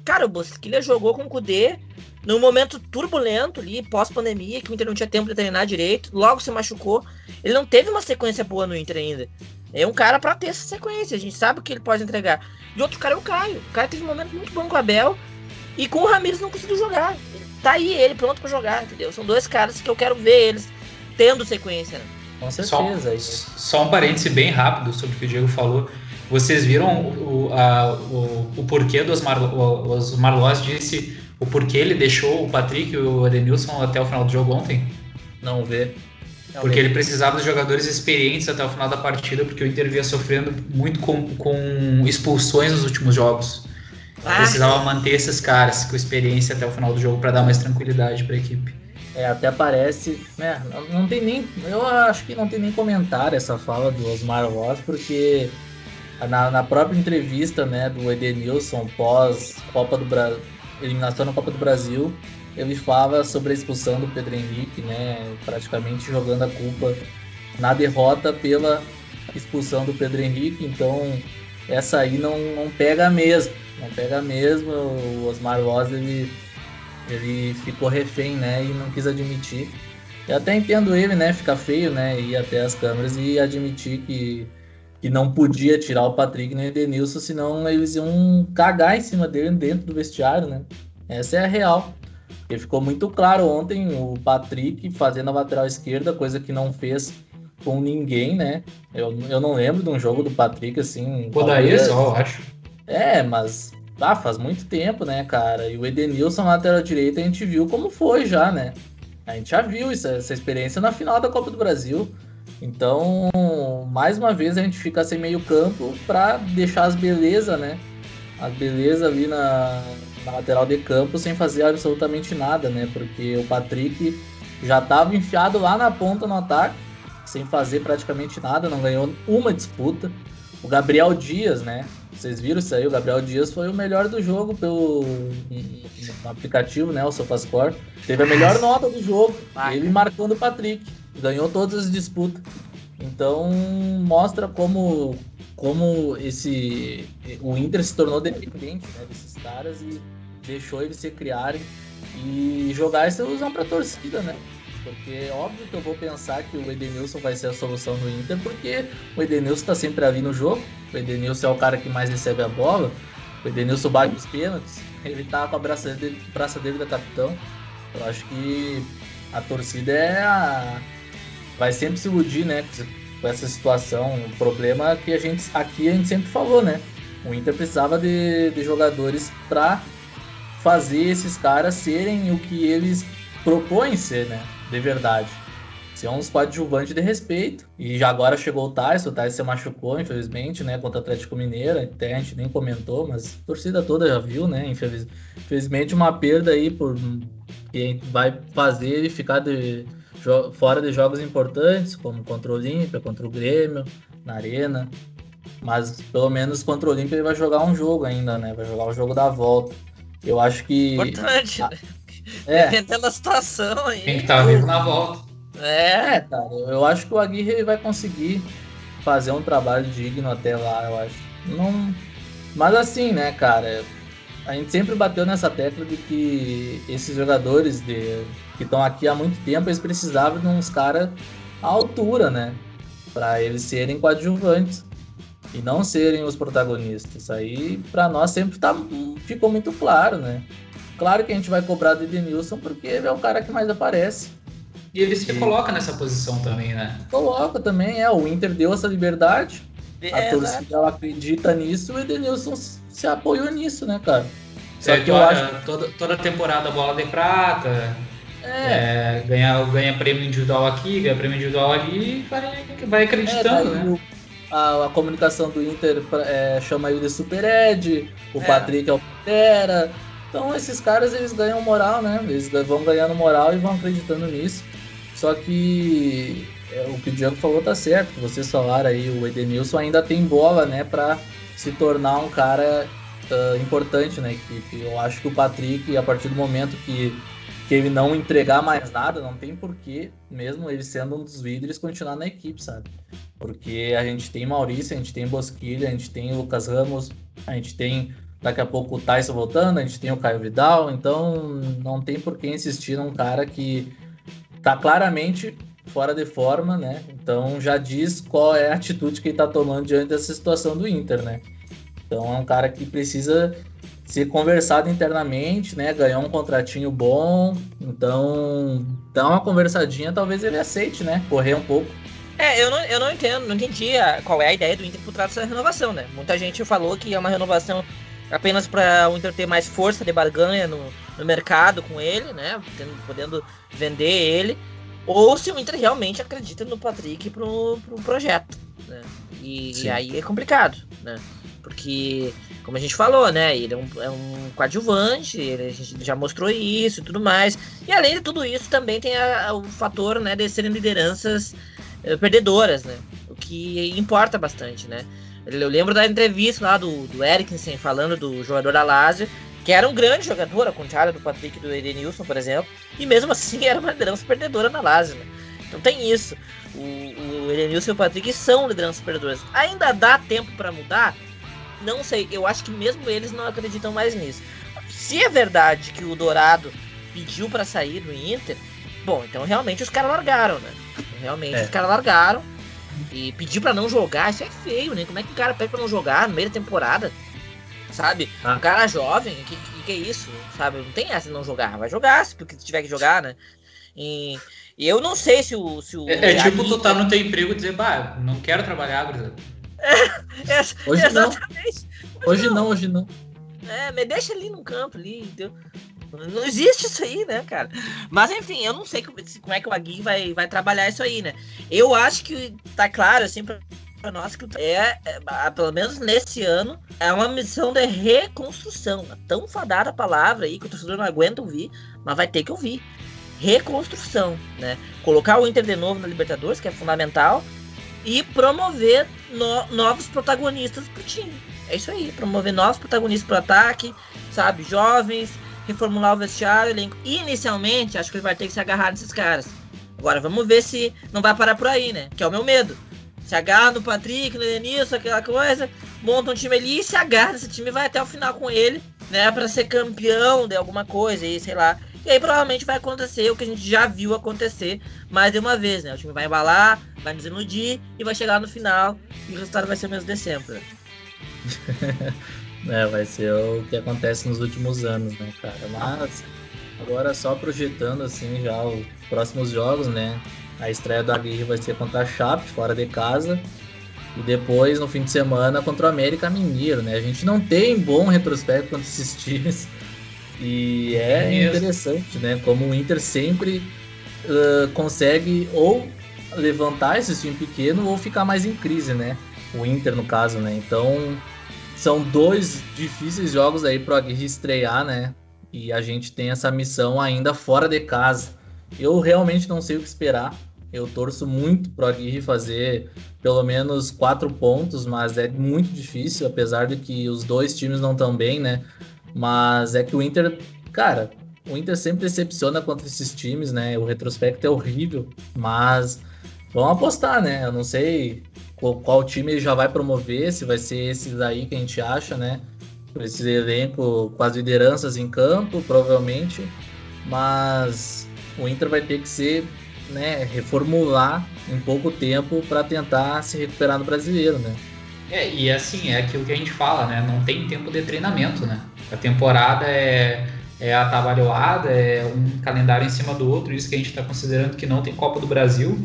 Cara, o Bosquilha jogou com o Kudê num momento turbulento ali, pós-pandemia, que o Inter não tinha tempo de treinar direito, logo se machucou. Ele não teve uma sequência boa no Inter ainda. É um cara pra ter essa sequência, a gente sabe o que ele pode entregar. E outro cara é o Caio. O Caio teve um momento muito bom com o Abel e com o Ramires não conseguiu jogar. Tá aí ele pronto pra jogar, entendeu? São dois caras que eu quero ver eles tendo sequência, né? Com Só, certeza. isso. só um parêntese bem rápido sobre o que o Diego falou. Vocês viram o, a- o, o porquê do Osmar, o, Osmar disse o porquê ele deixou o Patrick e o Edenilson até o final do jogo ontem? Não vê. Porque ele precisava dos jogadores experientes até o final da partida, porque o Inter vinha sofrendo muito com, com expulsões nos últimos jogos. Ah, Precisava manter esses caras com experiência até o final do jogo para dar mais tranquilidade para a equipe. É, até parece. Né, não, tem nem. Eu acho que não tem nem comentário essa fala do Osmar Ross, porque na, na própria entrevista né, do Edenilson pós Copa do Brasil. Eliminação na Copa do Brasil, ele fala sobre a expulsão do Pedro Henrique, né? Praticamente jogando a culpa na derrota pela expulsão do Pedro Henrique. Então essa aí não, não pega mesmo. Não pega mesmo. O Osmar Ross ele ele ficou refém, né, e não quis admitir. Eu até entendo ele, né, ficar feio, né, ir até as câmeras e admitir que, que não podia tirar o Patrick nem o Denilson, senão eles iam cagar em cima dele dentro do vestiário, né. Essa é a real. Porque ficou muito claro ontem o Patrick fazendo a lateral esquerda, coisa que não fez com ninguém, né. Eu, eu não lembro de um jogo do Patrick assim. Pô, daí só, eu acho. É, mas ah, faz muito tempo, né, cara? E o Edenilson lateral direita a gente viu como foi já, né? A gente já viu isso, essa experiência na final da Copa do Brasil. Então, mais uma vez a gente fica sem meio campo para deixar as belezas, né? As belezas ali na, na lateral de campo sem fazer absolutamente nada, né? Porque o Patrick já estava enfiado lá na ponta no ataque, sem fazer praticamente nada, não ganhou uma disputa. O Gabriel Dias, né? Vocês viram isso aí? O Gabriel Dias foi o melhor do jogo pelo no aplicativo, né? O SofaScore. Teve a melhor nota do jogo. Ele marcando o Patrick. Ganhou todas as disputas. Então mostra como, como esse o Inter se tornou dependente né, desses caras e deixou eles se criarem e jogar essa ilusão para a torcida, né? Porque é óbvio que eu vou pensar que o Edenilson vai ser a solução do Inter, porque o Edenilson está sempre ali no jogo. O Edenilson é o cara que mais recebe a bola. O Edenilson bate os pênaltis. Ele tá com a braçadeira dele, braçadeira da capitão. Eu acho que a torcida é a... vai sempre se iludir, né? Com essa situação. O problema é que a gente aqui a gente sempre falou, né? O Inter precisava de, de jogadores para fazer esses caras serem o que eles propõem ser, né? De verdade. Ser uns coadjuvantes de respeito. E já agora chegou o Tyson, o Tyson se machucou, infelizmente, né? Contra o Atlético Mineiro. Até a gente nem comentou, mas a torcida toda já viu, né? Infelizmente, uma perda aí por que vai fazer ele ficar de, fora de jogos importantes, como contra o Olímpia, contra o Grêmio, na Arena. Mas pelo menos contra o Olímpia ele vai jogar um jogo ainda, né? Vai jogar o jogo da volta. Eu acho que. Importante, né? É. Dependendo da situação aí. Tem que estar tá vivo na volta. É. é, cara, eu acho que o Aguirre vai conseguir fazer um trabalho digno até lá, eu acho. Não... Mas assim, né, cara, a gente sempre bateu nessa tecla de que esses jogadores de... que estão aqui há muito tempo, eles precisavam de uns caras à altura, né? Para eles serem coadjuvantes e não serem os protagonistas. Aí, para nós, sempre tá... ficou muito claro, né? Claro que a gente vai cobrar do Edenilson porque ele é o cara que mais aparece. E ele se e... coloca nessa posição também, né? Coloca também, é. O Inter deu essa liberdade. É, a torcida ela acredita nisso e o Edenilson se apoiou nisso, né, cara? Só é, que eu acho... toda, toda temporada bola de prata, é. É, ganha, ganha prêmio individual aqui, ganha prêmio individual ali e vai, vai acreditando, é, né? A, a, comunicação do Inter é, chama ele de Super Ed, o é. Patrick é o Pantera, então esses caras eles ganham moral, né? Eles vão ganhando moral e vão acreditando nisso. Só que é, o que o Diego falou tá certo. Vocês falaram aí, o Edenilson ainda tem bola, né, para se tornar um cara uh, importante na equipe. Eu acho que o Patrick, a partir do momento que, que ele não entregar mais nada, não tem porquê, mesmo ele sendo um dos líderes, continuar na equipe, sabe? Porque a gente tem Maurício, a gente tem Bosquilha, a gente tem Lucas Ramos, a gente tem Daqui a pouco o Tyson voltando, a gente tem o Caio Vidal, então não tem por que insistir num cara que tá claramente fora de forma, né? Então já diz qual é a atitude que ele tá tomando diante dessa situação do Inter, né? Então é um cara que precisa ser conversado internamente, né? Ganhar um contratinho bom. Então, dá uma conversadinha, talvez ele aceite, né? Correr um pouco. É, eu não, eu não entendo, não entendi qual é a ideia do Inter por trás dessa renovação, né? Muita gente falou que é uma renovação apenas para o Inter ter mais força de barganha no, no mercado com ele, né? Podendo, podendo vender ele, ou se o Inter realmente acredita no Patrick pro, pro projeto, né? E, e, aí é complicado, né? Porque, como a gente falou, né? Ele é um, é um coadjuvante, ele, a gente já mostrou isso e tudo mais. E além de tudo isso, também tem a, a, o fator né, de serem lideranças eh, perdedoras, né? O que importa bastante, né? Eu lembro da entrevista lá do, do Eriksen falando do jogador da Lazio, que era um grande jogador, ao contrário do Patrick e do Edenilson, por exemplo, e mesmo assim era uma liderança perdedora na Lazio. Né? Então tem isso. O, o Edenilson e o Patrick são lideranças perdedoras. Ainda dá tempo para mudar? Não sei, eu acho que mesmo eles não acreditam mais nisso. Se é verdade que o Dourado pediu para sair do Inter, bom, então realmente os caras largaram, né? Realmente é. os caras largaram e pedir para não jogar, isso é feio, né? Como é que o cara pede pra não jogar no meio da temporada? Sabe? Ah. Um cara jovem, que, que, que é isso? Sabe? Não tem essa de não jogar. Vai jogar, se porque tiver que jogar, né? E, e eu não sei se o. Se o é, é tipo tu tá no teu emprego e dizer, bah, não quero trabalhar, Grisa. É, é, hoje exatamente. não. Hoje não, hoje não. É, me deixa ali no campo ali, entendeu? Não existe isso aí, né, cara? Mas enfim, eu não sei como, é que o Agui vai, vai trabalhar isso aí, né? Eu acho que tá claro, assim, pra, pra nós que é, é, pelo menos nesse ano, é uma missão de reconstrução. É tão fadada a palavra aí que o torcedor não aguenta ouvir, mas vai ter que ouvir. Reconstrução, né? Colocar o Inter de novo na Libertadores, que é fundamental, e promover no, novos protagonistas pro time. É isso aí, promover novos protagonistas pro ataque, sabe? Jovens, reformular o vestiário, elenco. Inicialmente, acho que ele vai ter que se agarrar nesses caras. Agora, vamos ver se não vai parar por aí, né? Que é o meu medo. Se agarra no Patrick, no Denilson, aquela coisa, monta um time ali e se agarra nesse time vai até o final com ele, né? Pra ser campeão de alguma coisa aí, sei lá. E aí provavelmente vai acontecer o que a gente já viu acontecer mais de uma vez, né? O time vai embalar, vai nos iludir e vai chegar no final e o resultado vai ser o mesmo de sempre. é, vai ser o que acontece nos últimos anos, né, cara? Mas agora só projetando assim já os próximos jogos, né? A estreia do Aguirre vai ser contra a Chape, fora de casa. E depois, no fim de semana, contra o América Mineiro, né? A gente não tem bom retrospecto contra esses times. E é, é interessante, né? Como o Inter sempre uh, consegue ou levantar esse time pequeno ou ficar mais em crise, né? O Inter, no caso, né? Então, são dois difíceis jogos aí pro Aguirre estrear, né? E a gente tem essa missão ainda fora de casa. Eu realmente não sei o que esperar. Eu torço muito pro Aguirre fazer pelo menos quatro pontos, mas é muito difícil, apesar de que os dois times não estão bem, né? Mas é que o Inter, cara, o Inter sempre decepciona contra esses times, né? O retrospecto é horrível, mas vamos apostar, né? Eu não sei qual, time ele já vai promover, se vai ser esse daí que a gente acha, né? Esse elenco com as lideranças em campo, provavelmente, mas o Inter vai ter que ser, né, reformular em pouco tempo para tentar se recuperar no brasileiro, né? É, e assim, é aquilo que a gente fala, né? Não tem tempo de treinamento, né? A temporada é, é atabalhoada, é um calendário em cima do outro, isso que a gente está considerando que não tem Copa do Brasil.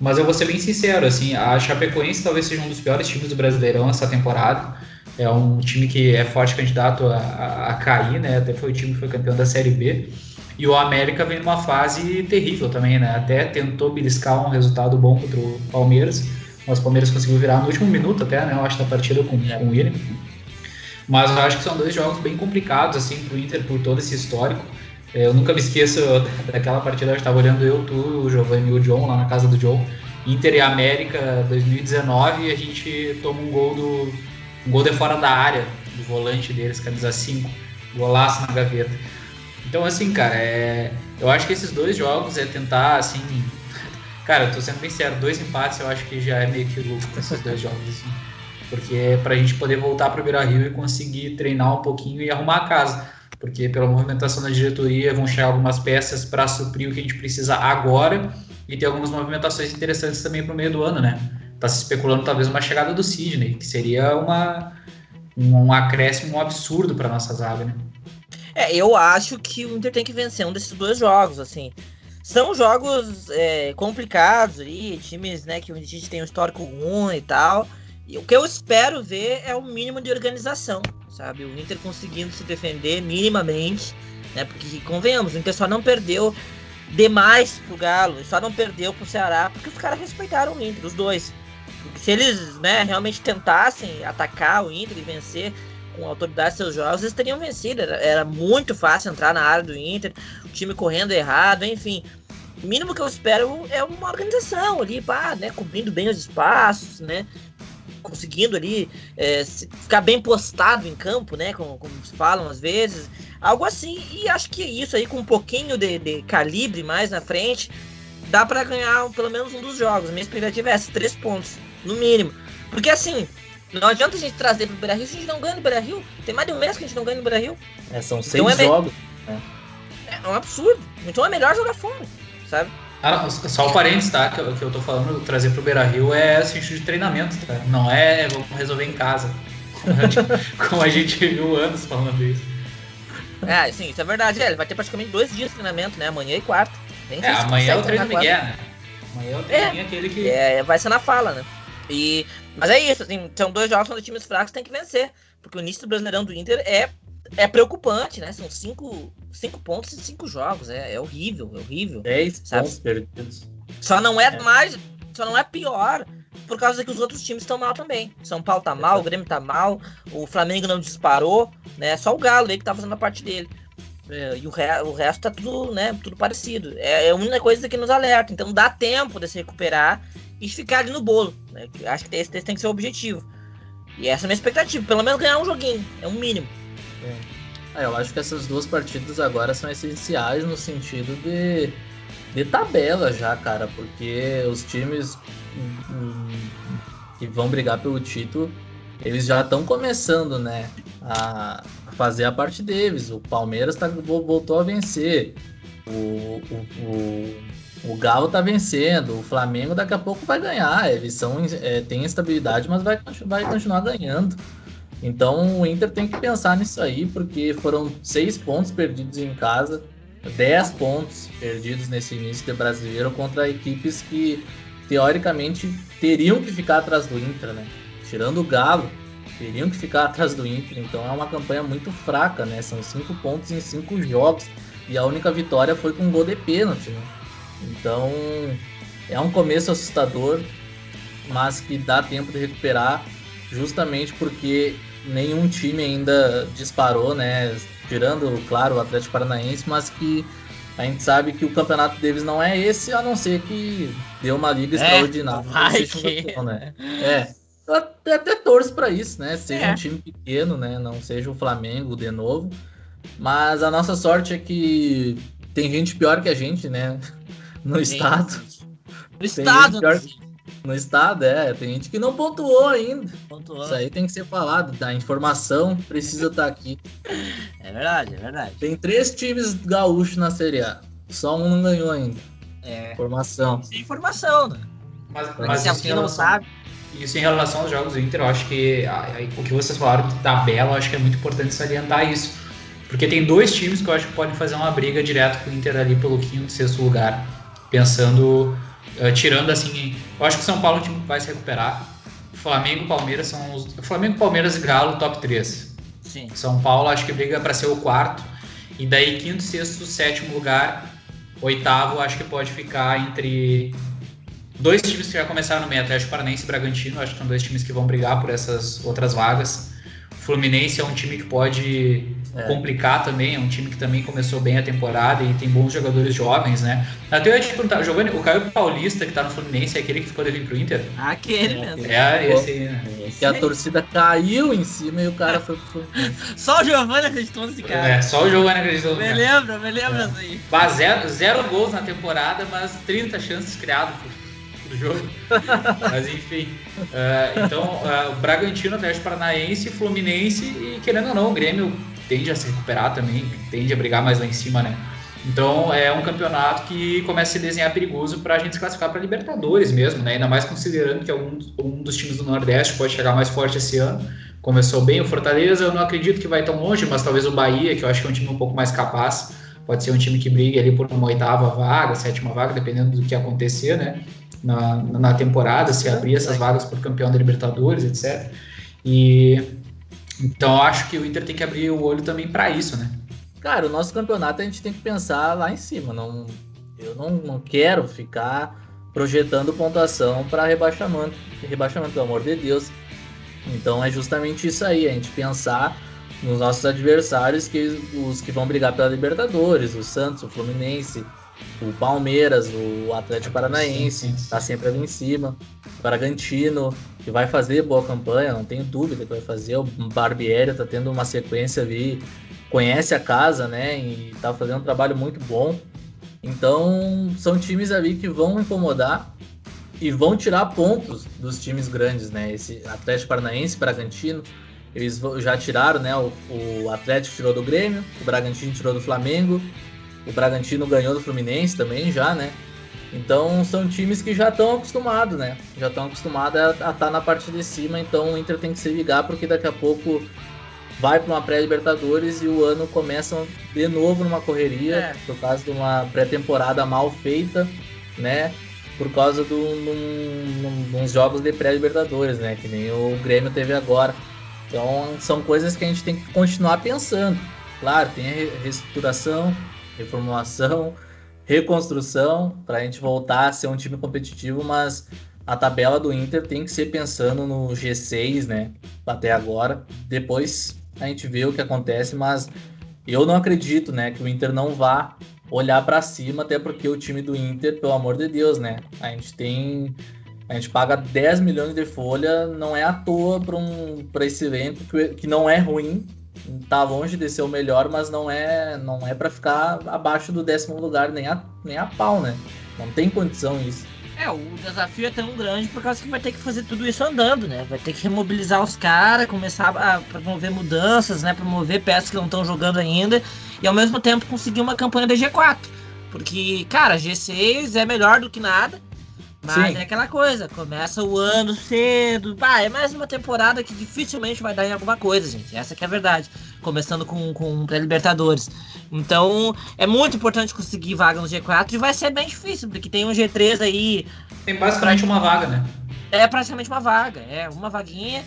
Mas eu vou ser bem sincero, assim, a Chapecoense talvez seja um dos piores times do Brasileirão essa temporada. É um time que é forte candidato a, a, a cair, né? Até foi o time que foi campeão da Série B. E o América vem numa fase terrível também, né? Até tentou beliscar um resultado bom contra o Palmeiras, mas o Palmeiras conseguiu virar no último minuto até, né? Eu acho, da partida com, com o. Mas eu acho que são dois jogos bem complicados, assim, pro Inter, por todo esse histórico. Eu nunca me esqueço daquela partida, eu estava olhando eu, tu, o Giovanni e o John lá na casa do John. Inter e América 2019 e a gente toma um gol do um gol de fora da área do volante deles, camisa 5, golaço na gaveta. Então assim, cara, é, eu acho que esses dois jogos é tentar assim, cara, eu tô sendo bem sério, dois empates eu acho que já é meio que lucro esses dois jogos assim porque é para a gente poder voltar para o Beira Rio e conseguir treinar um pouquinho e arrumar a casa, porque pela movimentação da diretoria vão chegar algumas peças para suprir o que a gente precisa agora e tem algumas movimentações interessantes também para o meio do ano, né? Está se especulando talvez uma chegada do Sidney, que seria uma, um acréscimo um absurdo para nossa zaga, né? É, eu acho que o Inter tem que vencer um desses dois jogos, assim. São jogos é, complicados ali, times né, que a gente tem um histórico ruim e tal. E o que eu espero ver é o mínimo de organização, sabe? O Inter conseguindo se defender minimamente, né? Porque, convenhamos, o Inter só não perdeu demais pro Galo, só não perdeu pro Ceará porque os caras respeitaram o Inter, os dois. Porque se eles, né, realmente tentassem atacar o Inter e vencer com autoridade seus jogos, eles teriam vencido. Era, era muito fácil entrar na área do Inter, o time correndo errado, enfim. O mínimo que eu espero é uma organização ali, pá, né, cobrindo bem os espaços, né, conseguindo ali é, ficar bem postado em campo, né? Como, como falam às vezes. Algo assim. E acho que isso aí, com um pouquinho de, de calibre mais na frente, dá para ganhar pelo menos um dos jogos. Minha expectativa é essa, três pontos, no mínimo. Porque assim, não adianta a gente trazer pro Beira Rio se a gente não ganha no Beira Rio. Tem mais de um mês que a gente não ganha no Beira Rio. É, são então seis então é jogos. Né? É um absurdo. Então é melhor jogar fora, sabe? Ah, só o parênteses, tá? Que eu, que eu tô falando, trazer pro Beira Rio é sentido de treinamento, tá? Não é vamos resolver em casa. Como a gente viu anos falando isso. É, sim, isso é verdade. É, ele vai ter praticamente dois dias de treinamento, né? Amanhã e quarta. Nem é, amanhã é o treino Miguel, né? Amanhã é o treino é, aquele que. É, vai ser na fala, né? E, mas é isso, assim, são dois jogos onde times fracos têm que vencer. Porque o início do Brasileirão do Inter é é preocupante, né? São cinco, cinco pontos em cinco jogos. É, é horrível, é horrível. Dez pontos perdidos. Só não é, é, mais, só não é pior por causa que os outros times estão mal também. São Paulo tá mal, o Grêmio tá mal, o Flamengo não disparou, né? Só o Galo aí que tá fazendo a parte dele. É, e o, re o resto tá tudo, né, tudo parecido. É, é, a única coisa que nos alerta. Então dá tempo de se recuperar e ficar ali no bolo. Né? Acho que esse, esse tem que ser o objetivo. E essa é a minha expectativa. Pelo menos ganhar um joguinho. É um mínimo. É. eu acho que essas duas partidas agora são essenciais no sentido de, de tabela já, cara. Porque os times que vão brigar pelo título eles já estão começando, né, a fazer a parte deles. O Palmeiras tá, voltou a vencer. O, o, o, o Galo tá vencendo. O Flamengo daqui a pouco vai ganhar. Eles são, é, têm estabilidade, mas vai, vai continuar ganhando. Então o Inter tem que pensar nisso aí, porque foram seis pontos perdidos em casa, dez pontos perdidos nesse início de brasileiro contra equipes que teoricamente teriam que ficar atrás do Inter, né? tirando o Galo, teriam que ficar atrás do Inter. Então é uma campanha muito fraca, né? São cinco pontos em cinco jogos. E a única vitória foi com um gol de pênalti, né? Então é um começo assustador, mas que dá tempo de recuperar, justamente porque nenhum time ainda disparou, né? Tirando, claro, o Atlético Paranaense, mas que a gente sabe que o campeonato deles não é esse, a não ser que deu uma liga é, extraordinária. Vai que... campeão, né? É eu até, até torço para isso, né? Seja é. um time pequeno, né? Não seja o Flamengo de novo. Mas a nossa sorte é que tem gente pior que a gente, né? No tem. estado. No estado, pior... No estado, é. Tem gente que não pontuou ainda. Pontuou. Isso aí tem que ser falado. A informação precisa estar tá aqui. É verdade, é verdade. Tem três times gaúchos na Série A. Só um não ganhou ainda. É. Informação. Tem informação, né? Mas, mas se alguém não sabe. Isso em relação aos jogos do Inter, eu acho que a, a, o que vocês falaram de tabela, eu acho que é muito importante salientar isso. Porque tem dois times que eu acho que podem fazer uma briga direto com o Inter ali pelo quinto, sexto lugar. Pensando, uh, tirando assim. Eu acho que o São Paulo é um time que vai se recuperar. Flamengo e Palmeiras são os. Flamengo, Palmeiras e Galo, top 3. Sim. São Paulo acho que briga para ser o quarto. E daí, quinto, sexto, sétimo lugar. Oitavo, acho que pode ficar entre dois times que já começaram no meio, Atlético Paranaense e Bragantino, acho que são dois times que vão brigar por essas outras vagas. Fluminense é um time que pode é. complicar também, é um time que também começou bem a temporada e tem bons jogadores jovens, né? Até eu ia te perguntar, Giovanni, o Caio Paulista que tá no Fluminense é aquele que pode vir pro Inter? Aquele é, mesmo. É, esse aí, né? Que a torcida caiu em cima e o cara foi pro Fluminense. Só o Giovanni acreditou nesse cara. É, só o Giovanni acreditou Me lembra, me lembra é. aí. Bah, zero, zero gols na temporada, mas 30 chances criadas do jogo. Mas enfim. Uh, então, uh, Bragantino, Atlético Paranaense, Fluminense e querendo ou não, o Grêmio tende a se recuperar também, tende a brigar mais lá em cima, né? Então é um campeonato que começa a se desenhar perigoso para a gente se classificar para Libertadores mesmo, né? Ainda mais considerando que algum um dos times do Nordeste pode chegar mais forte esse ano. Começou bem o Fortaleza, eu não acredito que vai tão longe, mas talvez o Bahia, que eu acho que é um time um pouco mais capaz, pode ser um time que brigue ali por uma oitava vaga, sétima vaga, dependendo do que acontecer, né? Na, na temporada, se abrir essas vagas por campeão da Libertadores, etc. E então eu acho que o Inter tem que abrir o olho também para isso, né? Cara, o nosso campeonato a gente tem que pensar lá em cima. Não, eu não, não quero ficar projetando pontuação para rebaixamento, rebaixamento, pelo amor de Deus. Então é justamente isso aí, a gente pensar nos nossos adversários, que os que vão brigar pela Libertadores, o Santos, o Fluminense, o Palmeiras, o Atlético Paranaense, está sempre ali em cima. O Bragantino, que vai fazer boa campanha, não tenho dúvida que vai fazer. O Barbieri está tendo uma sequência ali, conhece a casa, né? E está fazendo um trabalho muito bom. Então, são times ali que vão incomodar e vão tirar pontos dos times grandes, né? Esse Atlético Paranaense, Bragantino, eles já tiraram, né? O, o Atlético tirou do Grêmio, o Bragantino tirou do Flamengo, o Bragantino ganhou do Fluminense também já, né? Então são times que já estão acostumados, né? Já estão acostumados a estar tá na parte de cima, então o Inter tem que se ligar porque daqui a pouco vai para uma pré-Libertadores e o ano começa de novo numa correria é. por causa de uma pré-temporada mal feita, né? Por causa de uns jogos de pré-Libertadores, né? Que nem o Grêmio teve agora. Então são coisas que a gente tem que continuar pensando. Claro, tem a reestruturação, reformulação, reconstrução para a gente voltar a ser um time competitivo, mas a tabela do Inter tem que ser pensando no G6, né? Até agora. Depois a gente vê o que acontece, mas eu não acredito, né, que o Inter não vá olhar para cima, até porque o time do Inter, pelo amor de Deus, né? A gente tem a gente paga 10 milhões de folha, não é à toa para um, esse evento que, que não é ruim, tá longe de ser o melhor, mas não é não é para ficar abaixo do décimo lugar nem a, nem a pau, né? Não tem condição isso. É, o desafio é tão grande por causa que vai ter que fazer tudo isso andando, né? Vai ter que remobilizar os caras, começar a promover mudanças, né? Promover peças que não estão jogando ainda e ao mesmo tempo conseguir uma campanha da G4. Porque, cara, G6 é melhor do que nada. Mas Sim. é aquela coisa, começa o ano cedo. Ah, é mais uma temporada que dificilmente vai dar em alguma coisa, gente. Essa que é a verdade. Começando com, com pré-libertadores. Então, é muito importante conseguir vaga no G4 e vai ser bem difícil, porque tem um G3 aí. Tem basicamente uma vaga, né? É praticamente uma vaga, é uma vaguinha.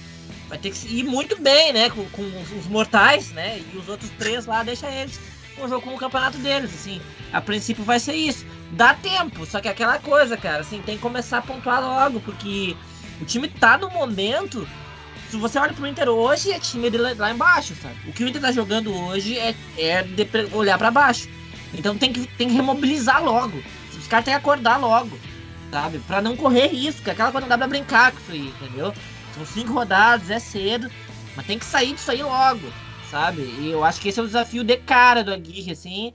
Vai ter que ir muito bem, né? Com, com os mortais, né? E os outros três lá, deixa eles com o jogo com o campeonato deles, assim. A princípio vai ser isso dá tempo, só que é aquela coisa, cara, assim, tem que começar a pontuar logo, porque o time tá no momento. Se você olha pro Inter hoje, é time de lá embaixo, sabe? O que o Inter tá jogando hoje é, é olhar para baixo. Então tem que, tem que remobilizar logo. Os caras têm que acordar logo, sabe? Pra não correr risco. Aquela coisa não dá pra brincar com isso aí, entendeu? São cinco rodadas, é cedo, mas tem que sair disso aí logo, sabe? E eu acho que esse é o desafio de cara do Aguirre, assim.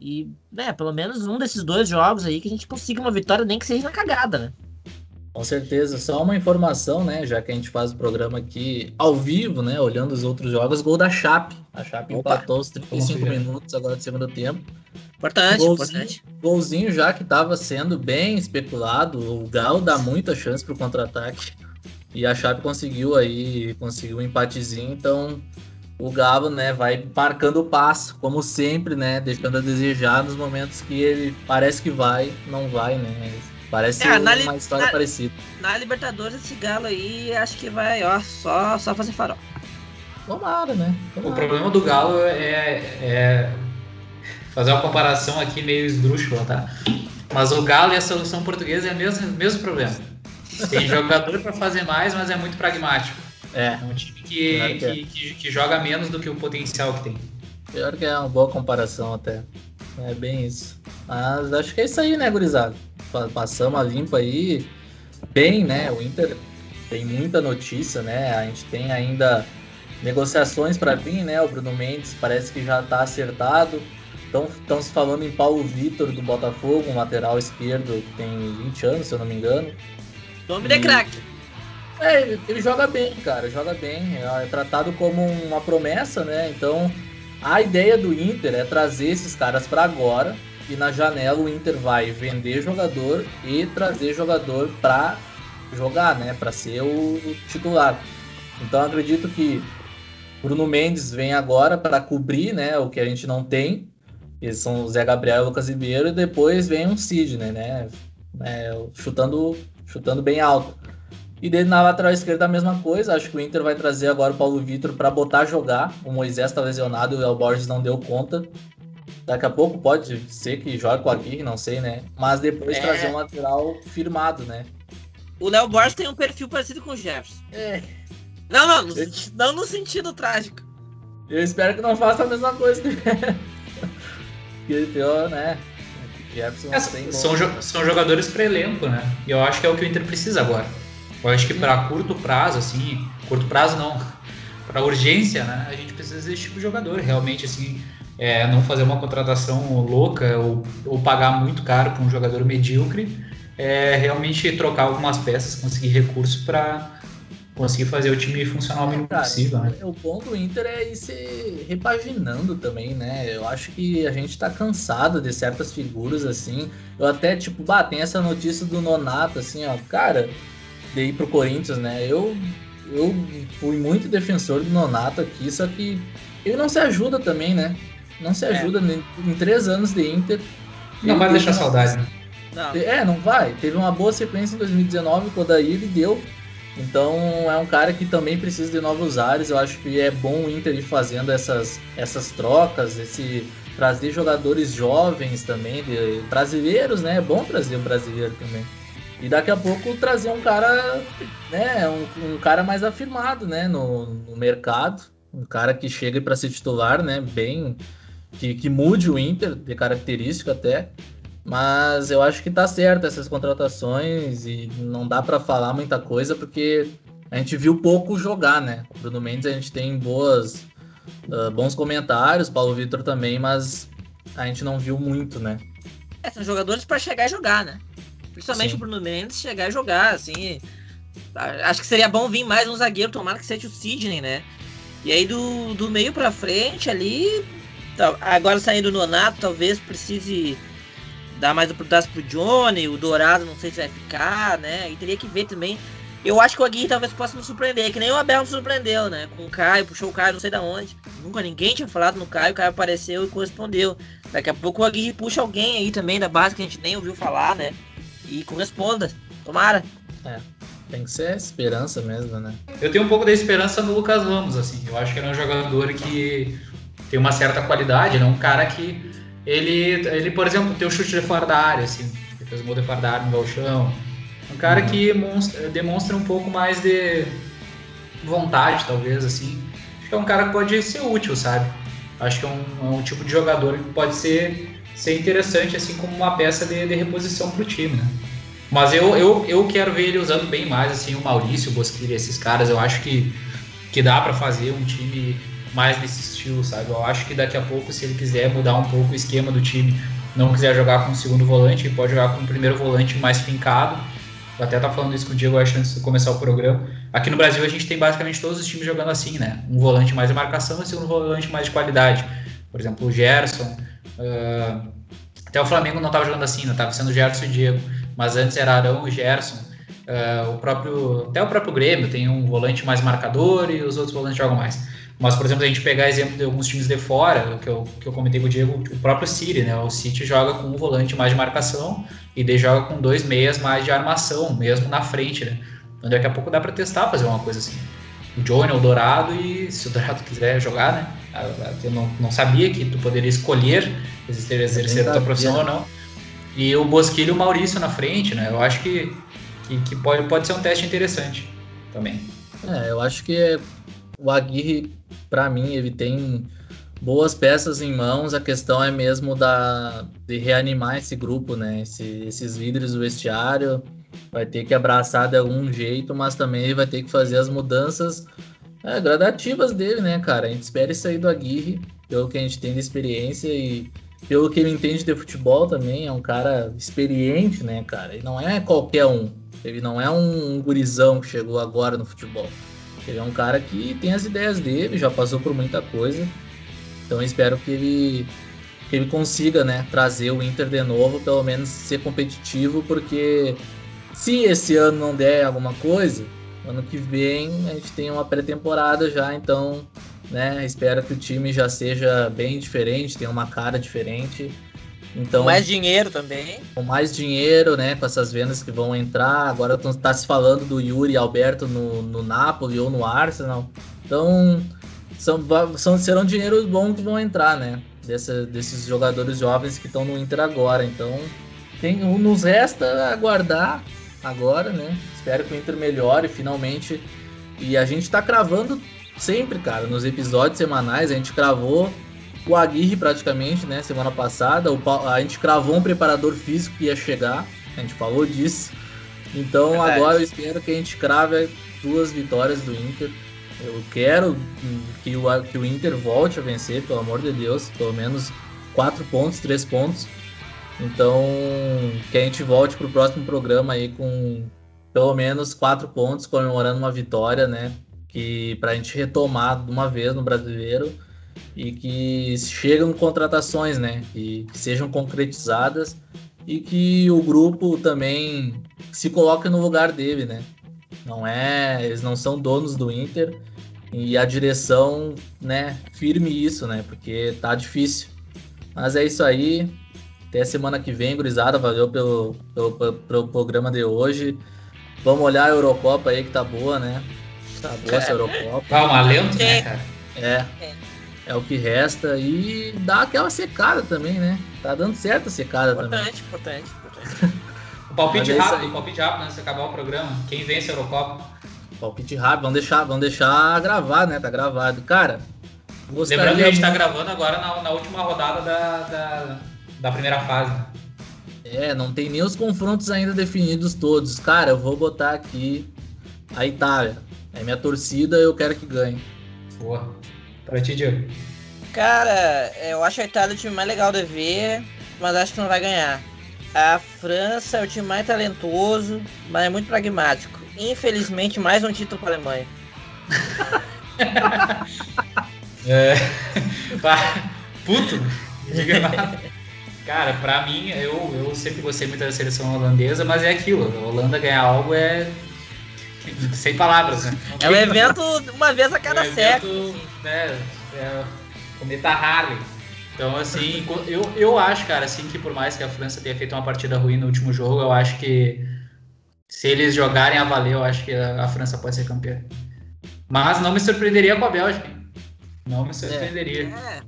E, né, pelo menos um desses dois jogos aí que a gente consiga uma vitória, nem que seja na cagada, né? Com certeza, só uma informação, né? Já que a gente faz o programa aqui ao vivo, né? Olhando os outros jogos, gol da Chape. A Chape Opa, empatou os 35 minutos agora do segundo tempo. Importante, golzinho, importante. Golzinho já que estava sendo bem especulado. O Galo dá muita chance para o contra-ataque. E a Chape conseguiu aí, conseguiu um empatezinho, então o Galo, né, vai marcando o passo, como sempre, né, deixando a desejar nos momentos que ele parece que vai, não vai, né. Parece é, uma história na, parecida. Na Libertadores, esse Galo aí, acho que vai, ó, só, só fazer farol. Tomara, né? Tomara. O problema do Galo é, é fazer uma comparação aqui meio esdrúxula, tá? Mas o Galo e a solução portuguesa é o mesmo, mesmo problema. Tem jogador para fazer mais, mas é muito pragmático. É. É um time que, que, é. que, que, joga menos do que o potencial que tem. Pior que é uma boa comparação até. É bem isso. Mas acho que é isso aí, né, gurizada? Passamos a limpa aí bem, né? O Inter tem muita notícia, né? A gente tem ainda negociações para vir, né? O Bruno Mendes parece que já está acertado. Então, estão se falando em Paulo Vitor do Botafogo, um lateral esquerdo que tem 20 anos, se eu não me engano. Nome e... de craque. É, ele, ele, joga bem, cara, joga bem. É tratado como uma promessa, né? Então, a ideia do Inter é trazer esses caras para agora e na janela o Inter vai vender jogador e trazer jogador para jogar, né? Para ser o titular. Então, acredito que Bruno Mendes vem agora para cobrir, né? O que a gente não tem. Eles são o Zé Gabriel e o Lucas Ribeiro e depois vem um Sidney, né? É, chutando, chutando bem alto. E dele na lateral esquerda a mesma coisa. Acho que o Inter vai trazer agora o Paulo Vitor para botar a jogar. O Moisés está lesionado e o El Borges não deu conta. Daqui a pouco pode ser que jogue com a Aguirre, não sei, né? Mas depois é... trazer um lateral firmado, né? O Léo Borges tem um perfil parecido com o Jefferson. É. Não, não, no, Eu... não no sentido trágico. Eu espero que não faça a mesma coisa que ele né? Jefferson é, são, jo são jogadores para elenco, né? E eu acho que é o que o Inter precisa agora. Eu acho que para curto prazo, assim, curto prazo não, para urgência, né, a gente precisa desse tipo de jogador. Realmente, assim, é, não fazer uma contratação louca ou, ou pagar muito caro para um jogador medíocre, é realmente trocar algumas peças, conseguir recursos para conseguir fazer o time funcionar o mínimo possível. Né? O ponto do Inter é ir se repaginando também, né? Eu acho que a gente tá cansado de certas figuras assim. Eu até, tipo, bah, tem essa notícia do Nonato, assim, ó, cara de ir pro Corinthians, né? Eu, eu fui muito defensor do Nonato aqui, só que ele não se ajuda também, né? Não se é. ajuda é. em três anos de Inter. Não vai deixar saudade, né? Não. É, não vai. Teve uma boa sequência em 2019 com o Daí ele deu. Então é um cara que também precisa de novos ares. Eu acho que é bom o Inter ir fazendo essas, essas trocas, esse trazer jogadores jovens também, de, brasileiros, né? É bom trazer um brasileiro também. E daqui a pouco trazer um cara, né? Um, um cara mais afirmado, né? No, no mercado, um cara que chegue para ser titular, né? Bem que, que mude o Inter de característica até. Mas eu acho que tá certo essas contratações e não dá para falar muita coisa porque a gente viu pouco jogar, né? Bruno Mendes a gente tem boas, uh, bons comentários, Paulo Vitor também, mas a gente não viu muito, né? É, são jogadores para chegar e jogar, né? Principalmente Sim. o Bruno Mendes chegar e jogar, assim. Acho que seria bom vir mais um zagueiro, tomara que seja o Sidney, né? E aí do, do meio para frente ali, agora saindo o Nonato, talvez precise dar mais oportunidades pro Johnny, o Dourado não sei se vai ficar, né? E teria que ver também. Eu acho que o Aguirre talvez possa nos surpreender, que nem o Abel nos surpreendeu, né? Com o Caio, puxou o Caio não sei da onde. Nunca ninguém tinha falado no Caio, o Caio apareceu e correspondeu. Daqui a pouco o Aguirre puxa alguém aí também da base que a gente nem ouviu falar, né? E corresponda. Tomara. É. Tem que ser esperança mesmo, né? Eu tenho um pouco da esperança no Lucas Ramos, assim. Eu acho que ele é um jogador que tem uma certa qualidade, né? Um cara que ele, ele, por exemplo, tem o chute de fora da área, assim, ele fez o gol de fora da área no galchão. Um cara uhum. que demonstra, demonstra um pouco mais de vontade, talvez, assim. Acho que é um cara que pode ser útil, sabe? Acho que é um, é um tipo de jogador que pode ser, ser interessante, assim, como uma peça de, de reposição para o time, né? Mas eu, eu, eu quero ver ele usando bem mais, assim, o Maurício, o Bosquilha, esses caras. Eu acho que, que dá para fazer um time mais desse estilo, sabe? Eu acho que daqui a pouco, se ele quiser mudar um pouco o esquema do time, não quiser jogar com o segundo volante, ele pode jogar com o primeiro volante mais fincado. Eu até tá falando isso com o Diego acho, antes de começar o programa. Aqui no Brasil a gente tem basicamente todos os times jogando assim, né? Um volante mais de marcação e um segundo volante mais de qualidade. Por exemplo, o Gerson. Uh... Até o Flamengo não estava jogando assim, não né? estava sendo Gerson e Diego. Mas antes era Arão e Gerson. Uh, o próprio, até o próprio Grêmio tem um volante mais marcador e os outros volantes jogam mais. Mas, por exemplo, a gente pegar exemplo de alguns times de fora, que eu, que eu comentei com o Diego, o próprio City, né? O City joga com um volante mais de marcação e daí joga com dois meias mais de armação, mesmo na frente, né? Então daqui a pouco dá para testar fazer uma coisa assim. O Johnny, o Dourado, e se o Dourado quiser jogar, né? Eu não, não sabia que tu poderia escolher exercer a tua profissão ou não. E o Bosquilho e o Maurício na frente, né? Eu acho que, que, que, pode, pode ser um teste interessante também. É, eu acho que o Aguirre para mim, ele tem boas peças em mãos. A questão é mesmo da, de reanimar esse grupo, né? Esse, esses líderes do vestiário. Vai ter que abraçar de algum jeito, mas também vai ter que fazer as mudanças é, gradativas dele, né, cara? A gente espera isso aí do Aguirre, pelo que a gente tem de experiência e pelo que ele entende de futebol também. É um cara experiente, né, cara? Ele não é qualquer um. Ele não é um gurizão que chegou agora no futebol. Ele é um cara que tem as ideias dele, já passou por muita coisa. Então espero que ele, que ele consiga né, trazer o Inter de novo, pelo menos ser competitivo, porque se esse ano não der alguma coisa, ano que vem a gente tem uma pré-temporada já, então né, espero que o time já seja bem diferente, tenha uma cara diferente então, com mais dinheiro também. Com mais dinheiro, né? Com essas vendas que vão entrar. Agora está se falando do Yuri Alberto no, no Napoli ou no Arsenal. Então, são, são, serão dinheiros bons que vão entrar, né? Dessa, desses jogadores jovens que estão no Inter agora. Então, tem, nos resta aguardar agora, né? Espero que o Inter melhore finalmente. E a gente está cravando sempre, cara, nos episódios semanais. A gente cravou o Aguirre praticamente, né? Semana passada, o, a gente cravou um preparador físico que ia chegar, a gente falou disso. Então Verdade. agora eu espero que a gente crave duas vitórias do Inter. Eu quero que o, que o Inter volte a vencer, pelo amor de Deus, pelo menos quatro pontos, três pontos. Então que a gente volte para o próximo programa aí com pelo menos quatro pontos, comemorando uma vitória, né? Que para a gente retomar de uma vez no brasileiro e que chegam contratações, né? Que, que sejam concretizadas e que o grupo também se coloque no lugar dele, né? Não é, eles não são donos do Inter e a direção, né, firme isso, né? Porque tá difícil. Mas é isso aí. Até semana que vem, gurizada. Valeu pelo, pelo, pelo programa de hoje. Vamos olhar a Eurocopa aí que tá boa, né? Tá boa essa Eurocopa. Ah, um alento, né, É. cara? É. É. É o que resta. E dá aquela secada também, né? Tá dando certo a secada também. Importante, importante, importante. O palpite Mas é rápido, palpite rápido antes de acabar o programa. Quem vence a Eurocopa? Palpite rápido, vamos deixar, vamos deixar gravado, né? Tá gravado. Cara, gostaria Lembrando que a gente tá gravando agora na, na última rodada da, da, da primeira fase. É, não tem nem os confrontos ainda definidos todos. Cara, eu vou botar aqui a Itália. É minha torcida, eu quero que ganhe. Boa. Pra ti, Diego. Cara, eu acho a Itália o time mais legal de ver, mas acho que não vai ganhar. A França é o time mais talentoso, mas é muito pragmático. Infelizmente, mais um título para a Alemanha. É. Pá, Puto. diga nada. Cara, pra mim, eu, eu sempre gostei muito da seleção holandesa, mas é aquilo. A Holanda ganhar algo é. Sem palavras, né? É um evento uma vez a cada É um século. evento, assim. né, é, cometa Harley. Então, assim, eu, eu acho, cara, assim, que por mais que a França tenha feito uma partida ruim no último jogo, eu acho que se eles jogarem a valer, eu acho que a, a França pode ser campeã. Mas não me surpreenderia com a Bélgica. Não me surpreenderia. É, É,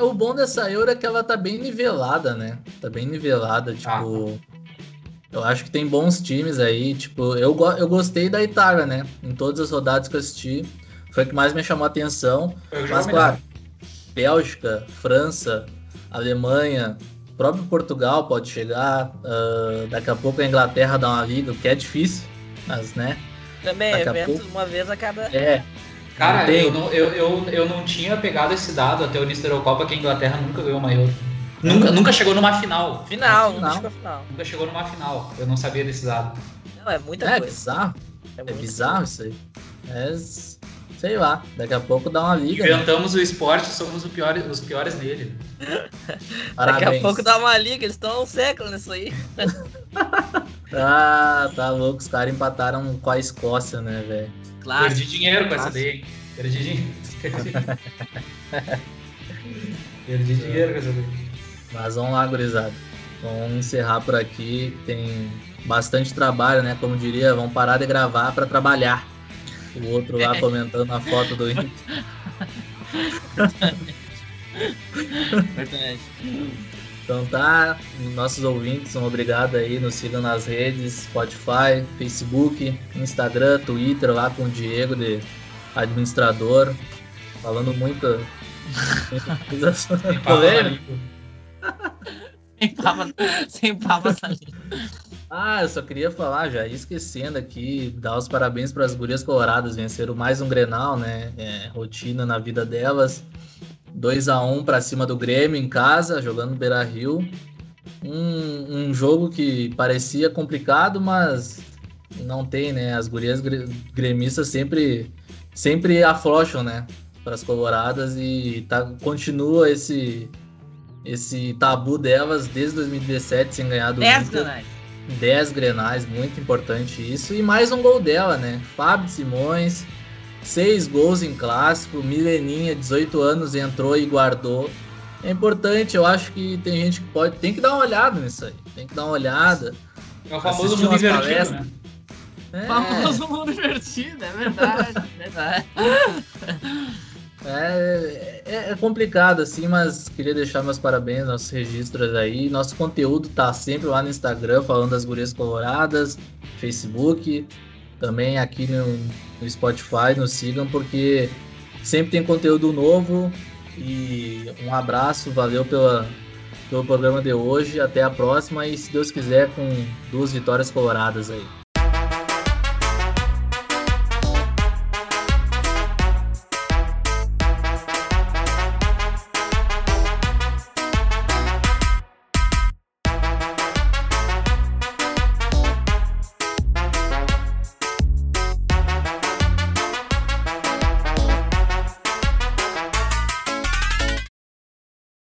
o bom dessa Euro é que ela tá bem nivelada, né? Tá bem nivelada, tipo. Eu acho que tem bons times aí. Tipo, eu, go- eu gostei da Itália, né? Em todas as rodadas que eu assisti. Foi o que mais me chamou a atenção. Jogo Mas, claro, Bélgica, França, Alemanha, próprio Portugal pode chegar. ah, daqui a pouco a Inglaterra dá uma liga, o que é difícil, mas, né? também, Daqui a evento pouco- uma vez a cada. É. Cara, não eu não, eu, eu, eu não tinha pegado esse dado até o início da Eurocopa que a Inglaterra nunca ganhou uma Euro. Nunca, nunca chegou numa final. Final, Final. não chegou a final. Nunca chegou numa final. Eu não sabia desse dado. Não, é muita É coisa. bizarro. É, É bizarro isso aí. É, sei lá, daqui a pouco dá uma liga. né? Inventamos o esporte, somos o pior, os piores nele. Daqui a pouco dá uma liga, eles estão há um século nisso aí. Ah, tá louco. Os caras empataram com a Escócia, né, velho? Claro. Perdi dinheiro com essa daí, hein? Perdi dinheiro. Perdi dinheiro com essa daí. Mas vamos lá, gurizada. Vamos encerrar por aqui. Tem bastante trabalho, né? Como diria, vamos parar de gravar para trabalhar. O outro lá comentando a foto do Inter. Verdade. Então tá, nossos ouvintes, um obrigado aí, nos sigam nas redes, Spotify, Facebook, Instagram, Twitter, lá com o Diego de administrador, falando muita, muita coisa Sem polêmica. papas, sem papas língua. Ah, eu só queria falar, já esquecendo aqui, dar os parabéns para as gurias coloradas, venceram mais um Grenal, né? É, rotina na vida delas. 2 a 1 para cima do Grêmio em casa, jogando no Beira Rio. Um, um jogo que parecia complicado, mas não tem, né? As gurias gre- gremistas sempre, sempre afrouxam, né? Para as coloradas e tá, continua esse, esse tabu delas desde 2017 sem ganhar do 10 Inter. canais. 10 grenais, muito importante isso. E mais um gol dela, né? Fábio Simões, seis gols em clássico, Mileninha, 18 anos, entrou e guardou. É importante, eu acho que tem gente que pode. Tem que dar uma olhada nisso aí. Tem que dar uma olhada. É o famoso mundo invertido, né? É, Famoso mundo divertido, é verdade, é verdade. é, é- é complicado assim, mas queria deixar meus parabéns, nossos registros aí. Nosso conteúdo tá sempre lá no Instagram, falando das gurias coloradas, Facebook, também aqui no, no Spotify, nos sigam, porque sempre tem conteúdo novo. E um abraço, valeu pela, pelo programa de hoje. Até a próxima e, se Deus quiser, com duas vitórias coloradas aí.